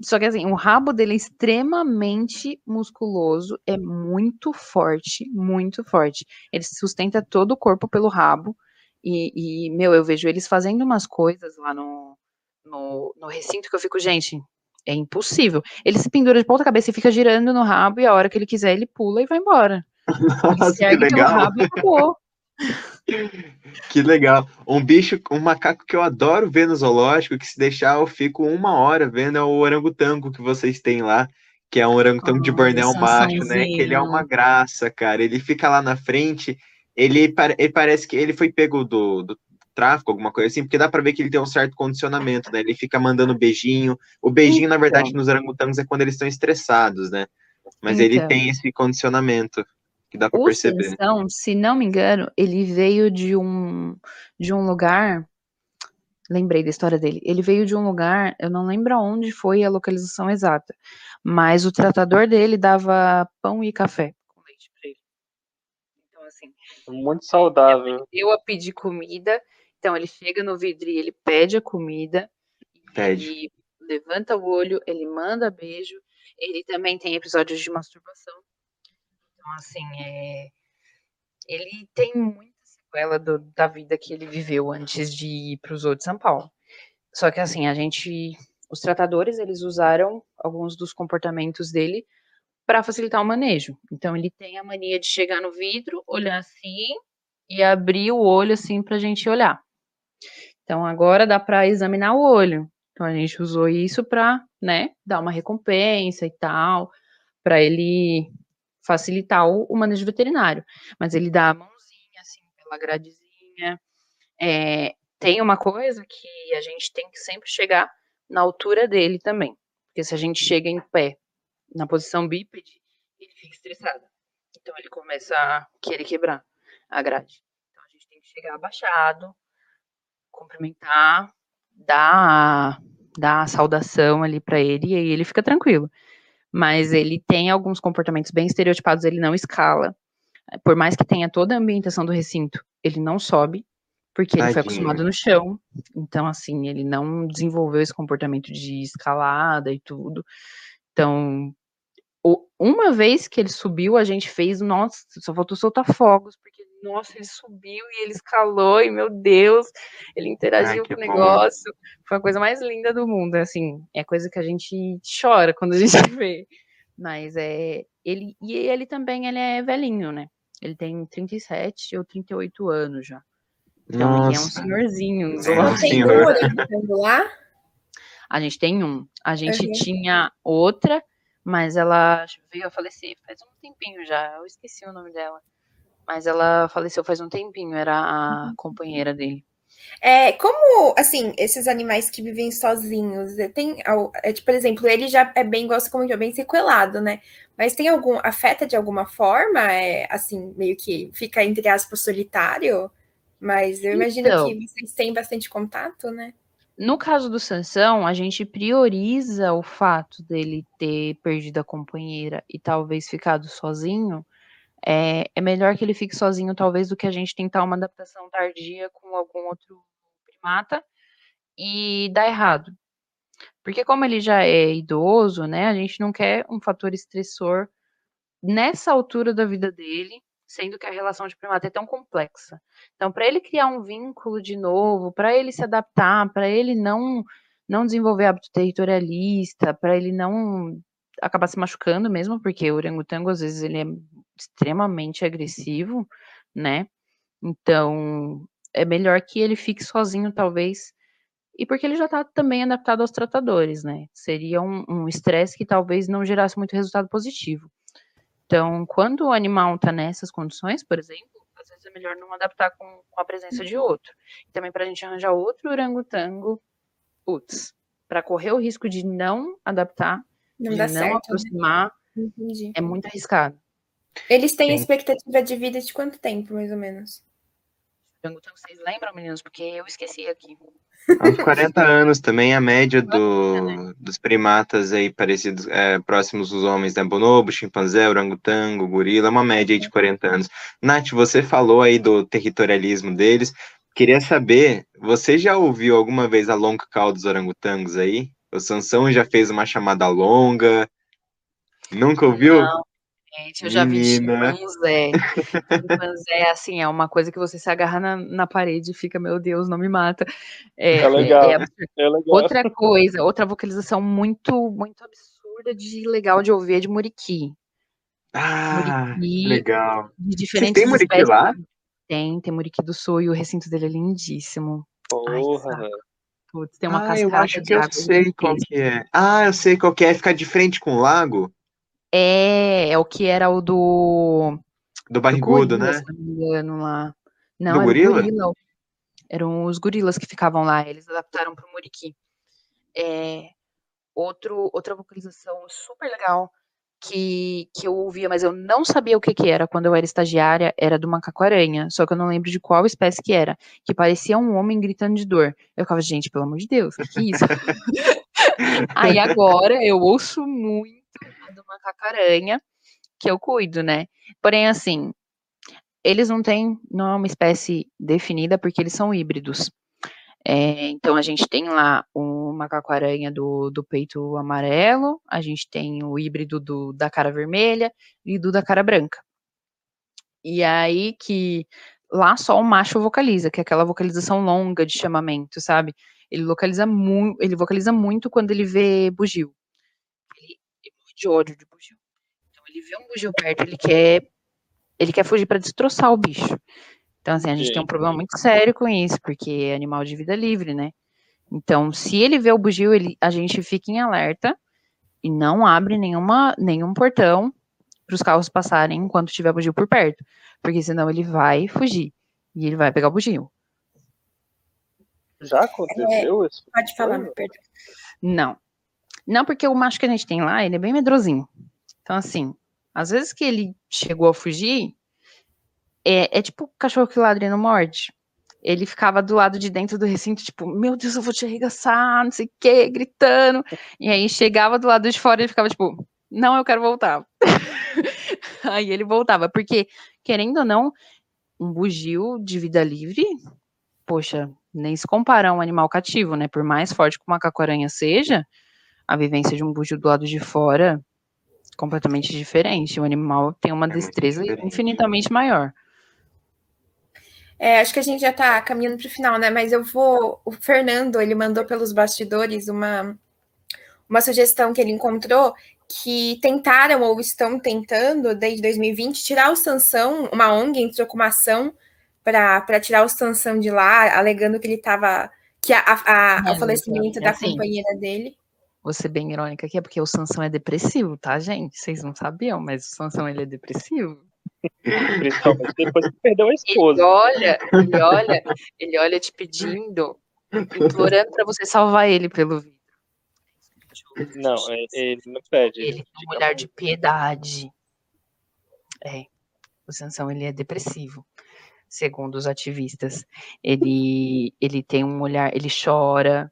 Só que assim, o rabo dele é extremamente musculoso, é muito forte, muito forte. Ele sustenta todo o corpo pelo rabo. E, e, meu, eu vejo eles fazendo umas coisas lá no, no, no recinto que eu fico, gente, é impossível. Ele se pendura de ponta cabeça e fica girando no rabo, e a hora que ele quiser, ele pula e vai embora. Ele Nossa, que pelo legal. rabo. Que legal. Um bicho, um macaco que eu adoro ver no zoológico, que se deixar eu fico uma hora vendo, é o orangotango que vocês têm lá, que é um orangotango de Ai, Bornéu macho, né? Que ele é uma graça, cara. Ele fica lá na frente, ele, ele parece que ele foi pego do, do tráfico, alguma coisa assim, porque dá pra ver que ele tem um certo condicionamento, né? Ele fica mandando beijinho. O beijinho, na verdade, nos orangotangos é quando eles estão estressados, né? Mas ele Então. tem esse condicionamento que dá pra O perceber. Sansão, se não me engano, ele veio de um de um lugar. Lembrei da história dele. Ele veio de um lugar, eu não lembro aonde foi a localização exata, mas o tratador dele dava pão e café com leite pra ele. Então, assim, Muito saudável. eu a pedir comida. Então, ele chega no vidro e ele pede a comida. Pede. Ele levanta o olho, ele manda beijo. Ele também tem episódios de masturbação. Então, assim, é... ele tem muita sequela do- da vida que ele viveu antes de ir para o Zoo de São Paulo. Só que, assim, a gente. Os tratadores, eles usaram alguns dos comportamentos dele para facilitar o manejo. Então, ele tem a mania de chegar no vidro, olhar assim e abrir o olho assim para a gente olhar. Então, agora dá para examinar o olho. Então, a gente usou isso para, né, dar uma recompensa e tal, para ele facilitar o, o manejo veterinário. Mas ele dá a mãozinha, assim, pela gradezinha. É, tem uma coisa que a gente tem que sempre chegar na altura dele também. Porque se a gente chega em pé, na posição bípede, ele fica estressado. Então, ele começa a querer quebrar a grade. Então, a gente tem que chegar abaixado, cumprimentar, dar dá a saudação ali para ele e aí ele fica tranquilo. Mas ele tem alguns comportamentos bem estereotipados, ele não escala. Por mais que tenha toda a ambientação do recinto, ele não sobe, porque ele foi acostumado no chão. Então, assim, ele não desenvolveu esse comportamento de escalada e tudo. Então, uma vez que ele subiu, a gente fez, nossa, só faltou soltar fogos, porque, nossa, ele subiu e ele escalou, e meu Deus, ele interagiu com o negócio. Foi a coisa mais linda do mundo, assim, é coisa que a gente chora quando a gente vê. Mas é. Ele, e ele também ele é velhinho, né? Ele tem 37 ou 38 anos já. Então Nossa. ele é um senhorzinho. Tem um lá? A gente tem um. A gente uhum. tinha outra, mas ela veio a falecer faz um tempinho já. Eu esqueci o nome dela. Mas ela faleceu faz um tempinho, era a uhum. companheira dele. É, como, assim, esses animais que vivem sozinhos, é, tem, é, tipo, por exemplo, ele já é bem, gosta como bem sequelado, né? Mas tem algum, afeta de alguma forma, é, assim, meio que fica, entre aspas, solitário? Mas eu imagino então, que vocês têm bastante contato, né? No caso do Sansão, a gente prioriza o fato dele ter perdido a companheira e talvez ficado sozinho, é, é melhor que ele fique sozinho, talvez, do que a gente tentar uma adaptação tardia com algum outro primata e dar errado. Porque como ele já é idoso, né, a gente não quer um fator estressor nessa altura da vida dele, sendo que a relação de primata é tão complexa. Então, para ele criar um vínculo de novo, para ele se adaptar, para ele não não desenvolver hábito territorialista, para ele não acabar se machucando mesmo, porque o orangotango às vezes ele é extremamente agressivo, né? Então, é melhor que ele fique sozinho, talvez. E porque ele já está também adaptado aos tratadores, né? Seria um estresse que talvez não gerasse muito resultado positivo. Então, quando o animal está nessas condições, por exemplo, às vezes é melhor não adaptar com, com a presença de outro. E também para a gente arranjar outro orangotango, putz, para correr o risco de não adaptar, não de não certo, né? aproximar, né? é muito arriscado. Eles têm Sim. expectativa de vida de quanto tempo, mais ou menos? Vocês lembram, meninos? Porque eu esqueci aqui. Há 40 anos também a média do, né? dos primatas aí parecidos, é, próximos dos homens, né? Bonobo, chimpanzé, orangotango, gorila, é uma média aí de 40 anos. Nath, você falou aí do territorialismo deles. Queria saber, você já ouviu alguma vez a long call dos orangotangos aí? O Sansão já fez uma chamada longa? Nunca ouviu? Não, Gente, eu já Menina. vi chimpanzé. chimpanzé, assim, é uma coisa que você se agarra na, na parede e fica, meu Deus, não me mata. É, é legal. É, é legal. Outra coisa, outra vocalização muito, muito absurda de legal de ouvir é de Muriqui. Ah, muriqui, legal. De diferentes tem Muriqui espécies. lá? Tem, tem Muriqui do Sul e o recinto dele é lindíssimo. Porra. Ai, Putz, tem uma ah, cascata eu acho que eu sei qual que é. Ah, eu sei qual que é. Ficar de frente com o lago? É, é o que era o do. Do barrigudo, gorila, né? Se não me engano, lá. Não, do era gorila? gorila. Eram os gorilas que ficavam lá, eles adaptaram para o Muriqui. É, outro, outra vocalização super legal que, que eu ouvia, mas eu não sabia o que, que era quando eu era estagiária, era do macaco-aranha, só que eu não lembro de qual espécie que era, que parecia um homem gritando de dor. Eu ficava, gente, pelo amor de Deus, o que, é isso? Aí agora eu ouço muito do macaco-aranha, que eu cuido, né? Porém, assim, eles não têm, não é uma espécie definida porque eles são híbridos. É, então a gente tem lá o macaco-aranha do, do peito amarelo, a gente tem o híbrido do, da cara vermelha e do da cara branca. E aí que lá só o macho vocaliza, que é aquela vocalização longa de chamamento, sabe? Ele localiza muito, ele vocaliza muito quando ele vê bugio de ódio de bugio. Então ele vê um bugio perto, ele quer ele quer fugir para destroçar o bicho. Então assim, a gente tem um problema muito sério com isso, porque é animal de vida livre, né? Então, se ele vê o bugio, ele, a gente fica em alerta e não abre nenhuma, nenhum portão para os carros passarem enquanto tiver bugio por perto, porque senão ele vai fugir e ele vai pegar o bugio. Já aconteceu é, isso? Pode falar, me perdoe. Não. Não, porque o macho que a gente tem lá, ele é bem medrosinho. Então, assim, às vezes que ele chegou a fugir, é, é tipo cachorro que ladra e não morde. Ele ficava do lado de dentro do recinto, tipo, meu Deus, eu vou te arregaçar, não sei o quê, gritando. E aí chegava do lado de fora e ele ficava, tipo, não, eu quero voltar. aí ele voltava, porque, querendo ou não, um bugio de vida livre, poxa, nem se compara a um animal cativo, né? Por mais forte que o macaco-aranha seja, a vivência de um bugio do lado de fora completamente diferente. O animal tem uma é destreza infinitamente maior. É, acho que a gente já está caminhando para o final, né? Mas eu vou. O Fernando, ele mandou pelos bastidores uma, uma sugestão que ele encontrou que tentaram ou estão tentando, desde 2020, tirar o Sansão, uma ONG entrou com uma ação para tirar o Sansão de lá, alegando que ele estava. que a, a, a, é, o falecimento é da assim, companheira dele. Vou ser bem irônica aqui, é porque o Sansão é depressivo, tá, gente? Vocês não sabiam, mas o Sansão ele é depressivo. Principalmente depois que perdeu a esposa. Ele olha, ele olha, ele olha te pedindo, implorando para você salvar ele pelo vídeo. Não, é, ele não pede. Ele tem um olhar de piedade. É, o Sansão ele é depressivo, segundo os ativistas. Ele, ele tem um olhar, ele chora,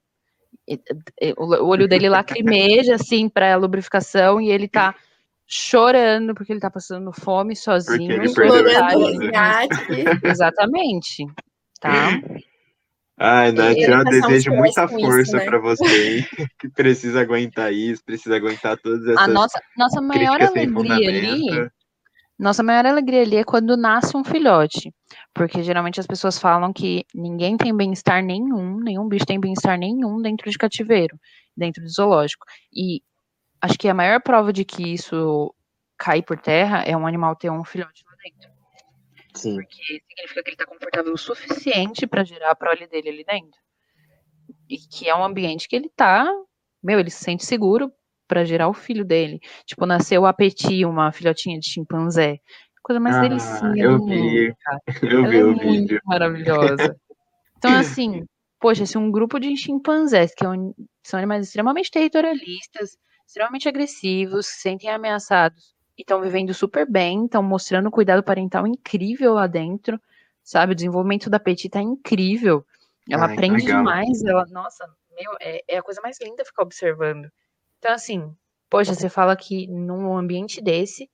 o olho dele lacrimeja assim para lubrificação e ele tá chorando porque ele tá passando fome sozinho. Exatamente. Tá? Ai, Nath, eu desejo muita força né? para você que precisa aguentar isso, precisa aguentar todas essas. A nossa, nossa maior alegria ali. Nossa maior alegria ali é quando nasce um filhote. Porque geralmente as pessoas falam que ninguém tem bem-estar nenhum, nenhum bicho tem bem-estar nenhum dentro de cativeiro, dentro de zoológico. E acho que a maior prova de que isso cair por terra é um animal ter um filhote lá dentro. Sim. Porque significa que ele está confortável o suficiente para gerar a prole dele ali dentro. E que é um ambiente que ele tá, meu, ele se sente seguro para gerar o filho dele. Tipo, nasceu a Petit, uma filhotinha de chimpanzé. Coisa mais ah, delicinha eu vi. Eu vi é o vídeo. Maravilhosa. Então, assim, poxa, se um grupo de chimpanzés, que é são animais extremamente territorialistas, extremamente agressivos, se sentem ameaçados, e estão vivendo super bem, estão mostrando cuidado parental incrível lá dentro, sabe? O desenvolvimento da Petit tá incrível. Ela Ai, aprende demais, ela, nossa, meu, é, é, a coisa mais linda ficar observando. Então, assim, poxa, você fala que num ambiente desse,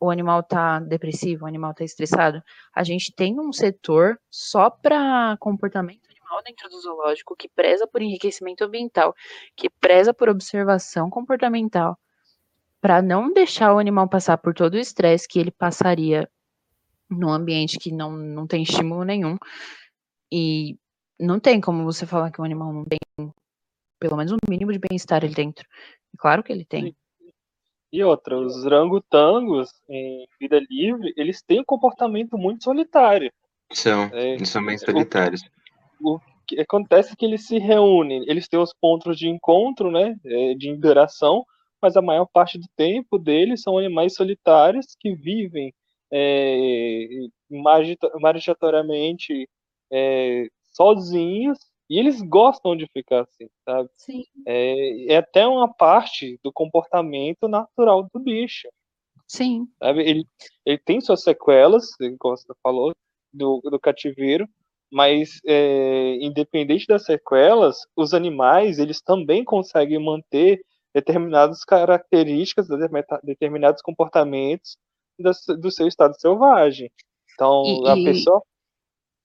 o animal tá depressivo, o animal tá estressado. A gente tem um setor só para comportamento animal dentro do zoológico que preza por enriquecimento ambiental, que preza por observação comportamental, para não deixar o animal passar por todo o estresse que ele passaria num ambiente que não, não tem estímulo nenhum. E não tem como você falar que o animal não tem pelo menos um mínimo de bem-estar ali dentro. Claro que ele tem. E outra, os rangotangos em vida livre, eles têm um comportamento muito solitário. São, é, eles são bem solitários. O, o, que acontece é que eles se reúnem, eles têm os pontos de encontro, né, é, de interação, mas a maior parte do tempo deles são animais solitários que vivem é, é, sozinhos e eles gostam de ficar assim, sabe? Sim. É, é até uma parte do comportamento natural do bicho. Sim. Sabe? Ele, ele tem suas sequelas, como você falou, do, do cativeiro, mas é, independente das sequelas, os animais eles também conseguem manter determinadas características, determinados comportamentos do seu estado selvagem. Então, e, a pessoa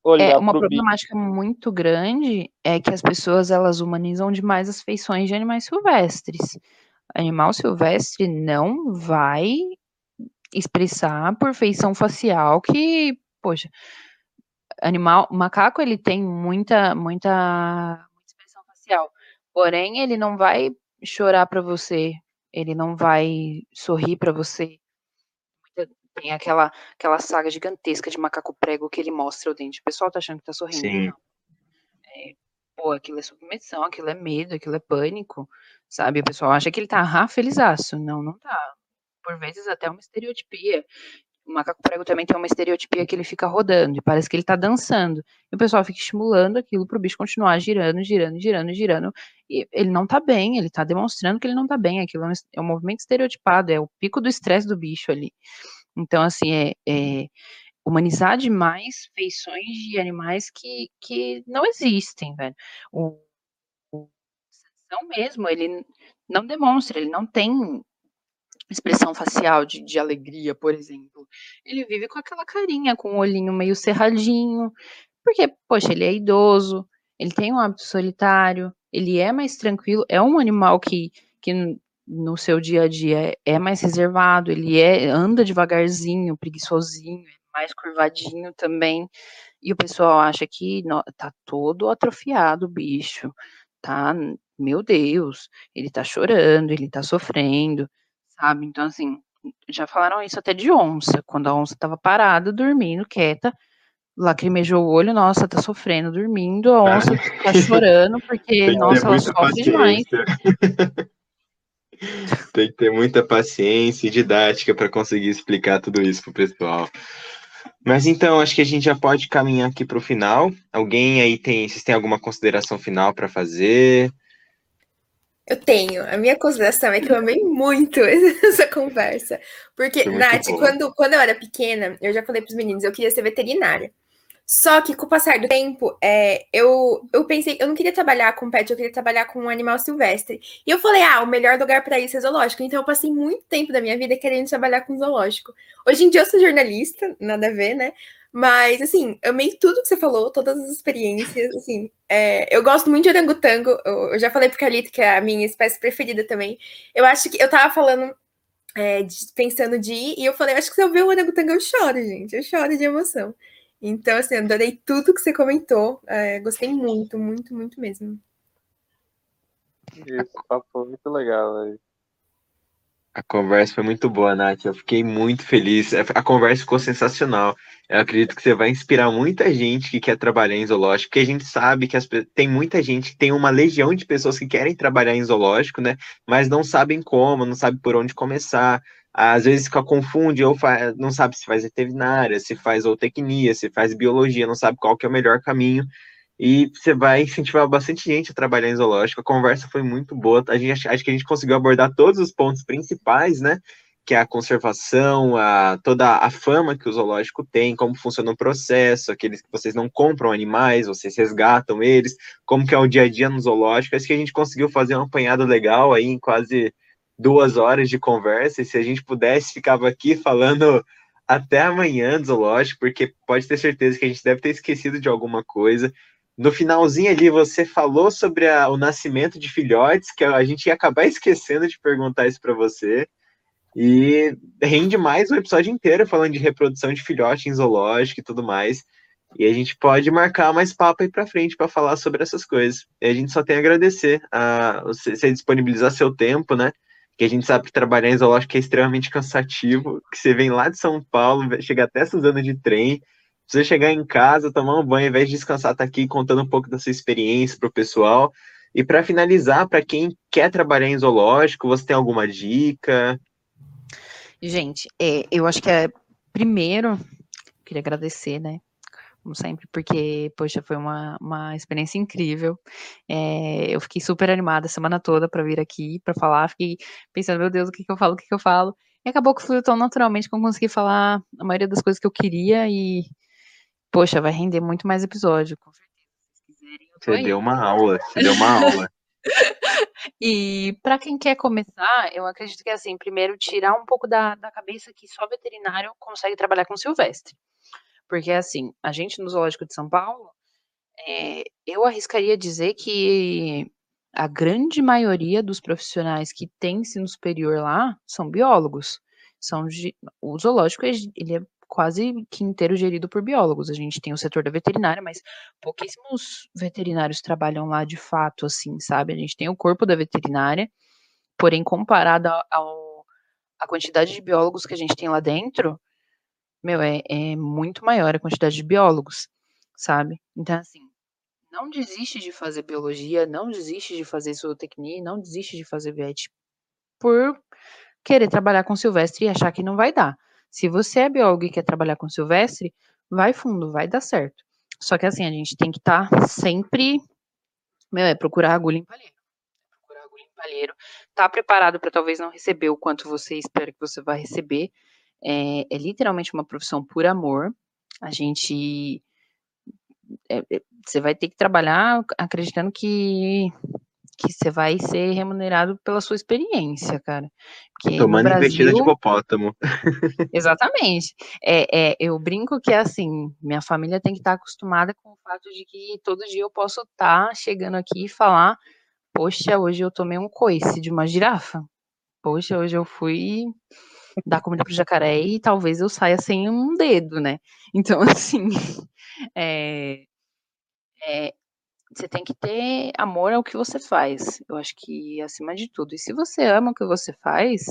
olhar é uma problemática bicho. muito grande é que as pessoas elas humanizam demais as feições de animais silvestres. Animal silvestre não vai expressar por feição facial que, poxa, animal, macaco ele tem muita muita, expressão facial. Porém, ele não vai chorar para você, ele não vai sorrir para você. Tem aquela, aquela saga gigantesca de macaco prego que ele mostra o dente. O pessoal tá achando que tá sorrindo. Sim. Não. É, pô, aquilo é submissão, aquilo é medo, aquilo é pânico, sabe? O pessoal acha que ele tá ah, felizaço. Não, não tá. Por vezes até uma estereotipia. O macaco prego também tem uma estereotipia que ele fica rodando e parece que ele tá dançando. E o pessoal fica estimulando aquilo pro bicho continuar girando, girando, girando, girando. E ele não tá bem, ele tá demonstrando que ele não tá bem. Aquilo é um, é um movimento estereotipado, é o pico do estresse do bicho ali. Então, assim, é, é humanizar demais feições de animais que, que não existem, velho. O, o mesmo, ele não demonstra, ele não tem expressão facial de, de alegria, por exemplo. Ele vive com aquela carinha, com o olhinho meio cerradinho, porque, poxa, ele é idoso, ele tem um hábito solitário, ele é mais tranquilo, é um animal que, que no seu dia a dia é mais reservado, ele é anda devagarzinho, preguiçosinho, é mais curvadinho também. E o pessoal acha que no, tá todo atrofiado o bicho, tá? Meu Deus, ele tá chorando, ele tá sofrendo, sabe? Então, assim, já falaram isso até de onça, quando a onça tava parada, dormindo, quieta, lacrimejou o olho, nossa, tá sofrendo, dormindo, a onça tá chorando, porque, nossa, ela sofre demais. Tem que ter muita paciência e didática para conseguir explicar tudo isso pro pessoal. Mas então, acho que a gente já pode caminhar aqui para o final. Alguém aí tem, vocês têm alguma consideração final para fazer? Eu tenho. A minha consideração é que eu amei muito essa conversa. Porque, Nath, quando, quando eu era pequena, eu já falei para os meninos, eu queria ser veterinária. Só que com o passar do tempo, é, eu, eu pensei, eu não queria trabalhar com pet, eu queria trabalhar com um animal silvestre. E eu falei, ah, o melhor lugar para isso é zoológico. Então eu passei muito tempo da minha vida querendo trabalhar com zoológico. Hoje em dia eu sou jornalista, nada a ver, né? Mas, assim, amei tudo que você falou, todas as experiências, assim. É, eu gosto muito de orangotango, eu, eu já falei pro Carlito que é a minha espécie preferida também. Eu acho que, eu tava falando, é, de, pensando de ir, e eu falei, acho que se eu ver o orangotango eu choro, gente, eu choro de emoção. Então, assim, adorei tudo que você comentou. É, gostei muito, muito, muito mesmo. Esse papo muito legal, velho. A conversa foi muito boa, Nath. Eu fiquei muito feliz. A conversa ficou sensacional. Eu acredito que você vai inspirar muita gente que quer trabalhar em zoológico, porque a gente sabe que as, tem muita gente, tem uma legião de pessoas que querem trabalhar em zoológico, né? Mas não sabem como, não sabem por onde começar às vezes fica confunde ou faz, não sabe se faz veterinária, se faz zootecnia, se faz biologia, não sabe qual que é o melhor caminho. E você vai incentivar bastante gente a trabalhar em zoológico. A conversa foi muito boa. A gente acho que a gente conseguiu abordar todos os pontos principais, né? Que é a conservação, a, toda a fama que o zoológico tem, como funciona o processo, aqueles que vocês não compram animais, vocês resgatam eles, como que é o dia a dia no zoológico. Acho que a gente conseguiu fazer um apanhado legal aí em quase duas horas de conversa, e se a gente pudesse, ficava aqui falando até amanhã do zoológico, porque pode ter certeza que a gente deve ter esquecido de alguma coisa. No finalzinho ali, você falou sobre a, o nascimento de filhotes, que a gente ia acabar esquecendo de perguntar isso para você. E rende mais o episódio inteiro falando de reprodução de filhote em zoológico e tudo mais. E a gente pode marcar mais papo aí para frente para falar sobre essas coisas. E a gente só tem a agradecer a você disponibilizar seu tempo, né? que a gente sabe que trabalhar em zoológico é extremamente cansativo, que você vem lá de São Paulo, chega até Suzano de trem, você chegar em casa, tomar um banho, ao invés de descansar, tá aqui contando um pouco da sua experiência para o pessoal. E para finalizar, para quem quer trabalhar em zoológico, você tem alguma dica? Gente, é, eu acho que é primeiro queria agradecer, né, como sempre, porque, poxa, foi uma, uma experiência incrível. É, eu fiquei super animada a semana toda para vir aqui, para falar. Fiquei pensando, meu Deus, o que, que eu falo, o que, que eu falo. E acabou que fluiu tão naturalmente que eu consegui falar a maioria das coisas que eu queria e, poxa, vai render muito mais episódio, com certeza. Você deu uma aula, você deu uma aula. E para quem quer começar, eu acredito que assim, primeiro tirar um pouco da, da cabeça que só veterinário consegue trabalhar com silvestre. Porque, assim, a gente no Zoológico de São Paulo, é, eu arriscaria dizer que a grande maioria dos profissionais que têm ensino superior lá são biólogos. São, o zoológico ele é quase que inteiro gerido por biólogos. A gente tem o setor da veterinária, mas pouquíssimos veterinários trabalham lá de fato, assim, sabe? A gente tem o corpo da veterinária, porém, comparado ao, a quantidade de biólogos que a gente tem lá dentro, meu, é, é muito maior a quantidade de biólogos, sabe? Então, assim, não desiste de fazer biologia, não desiste de fazer zootecnia, não desiste de fazer vet por querer trabalhar com silvestre e achar que não vai dar. Se você é biólogo e quer trabalhar com silvestre, vai fundo, vai dar certo. Só que assim, a gente tem que estar tá sempre, meu, é procurar agulha em palheiro. Procurar agulha em palheiro. Tá preparado para talvez não receber o quanto você espera que você vai receber, é, é literalmente uma profissão por amor, A gente. É, é, você vai ter que trabalhar acreditando que que você vai ser remunerado pela sua experiência, cara. Porque Tomando Brasil... investida de hipopótamo. Exatamente. É, é, eu brinco que, assim, minha família tem que estar acostumada com o fato de que todo dia eu posso estar chegando aqui e falar poxa, hoje eu tomei um coice de uma girafa. Poxa, hoje eu fui dar comida pro jacaré e talvez eu saia sem um dedo, né? Então, assim, é, é, você tem que ter amor ao que você faz. Eu acho que acima de tudo. E se você ama o que você faz,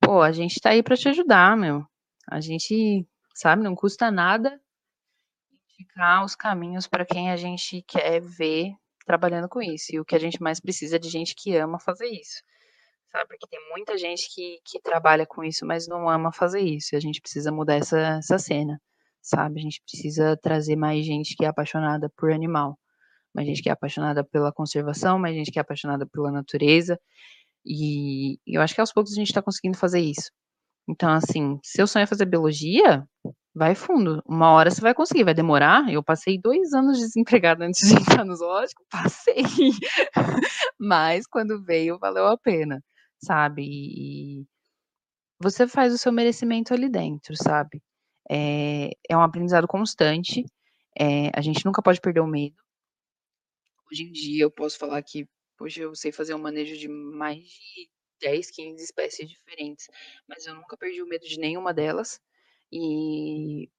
pô, a gente tá aí para te ajudar, meu. A gente, sabe, não custa nada indicar os caminhos para quem a gente quer ver trabalhando com isso. E o que a gente mais precisa é de gente que ama fazer isso. Sabe? Porque tem muita gente que, que trabalha com isso, mas não ama fazer isso. E a gente precisa mudar essa, essa cena, sabe? A gente precisa trazer mais gente que é apaixonada por animal mais gente que é apaixonada pela conservação, mais gente que é apaixonada pela natureza. E eu acho que aos poucos a gente está conseguindo fazer isso. Então, assim, seu sonho é fazer biologia, vai fundo. Uma hora você vai conseguir, vai demorar. Eu passei dois anos desempregada antes de entrar no zoológico, passei. Mas quando veio, valeu a pena, sabe? E você faz o seu merecimento ali dentro, sabe? É, é um aprendizado constante. É, a gente nunca pode perder o medo. Hoje em dia eu posso falar que hoje eu sei fazer um manejo de mais de 10, 15 espécies diferentes, mas eu nunca perdi o medo de nenhuma delas e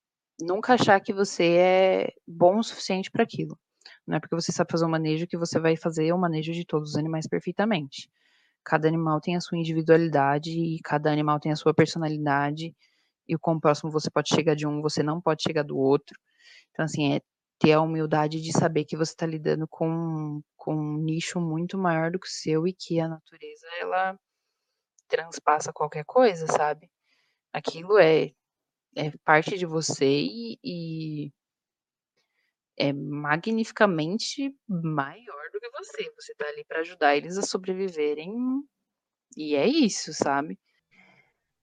nunca achar que você é bom o suficiente para aquilo. Não é porque você sabe fazer um manejo que você vai fazer o manejo de todos os animais perfeitamente. Cada animal tem a sua individualidade e cada animal tem a sua personalidade. E o quão próximo você pode chegar de um, você não pode chegar do outro. Então, assim, é ter a humildade de saber que você está lidando com, com um nicho muito maior do que o seu e que a natureza ela transpassa qualquer coisa, sabe? Aquilo é, é parte de você e, e é magnificamente maior do que você. Você está ali para ajudar eles a sobreviverem e é isso, sabe?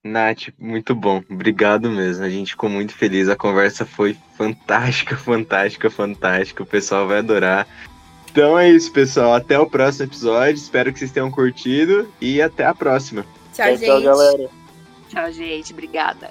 Nath, muito bom. Obrigado mesmo. A gente ficou muito feliz. A conversa foi fantástica, fantástica, fantástica. O pessoal vai adorar. Então é isso, pessoal. Até o próximo episódio. Espero que vocês tenham curtido e até a próxima. Tchau, tchau gente. Tchau, galera. Tchau, gente. Obrigada.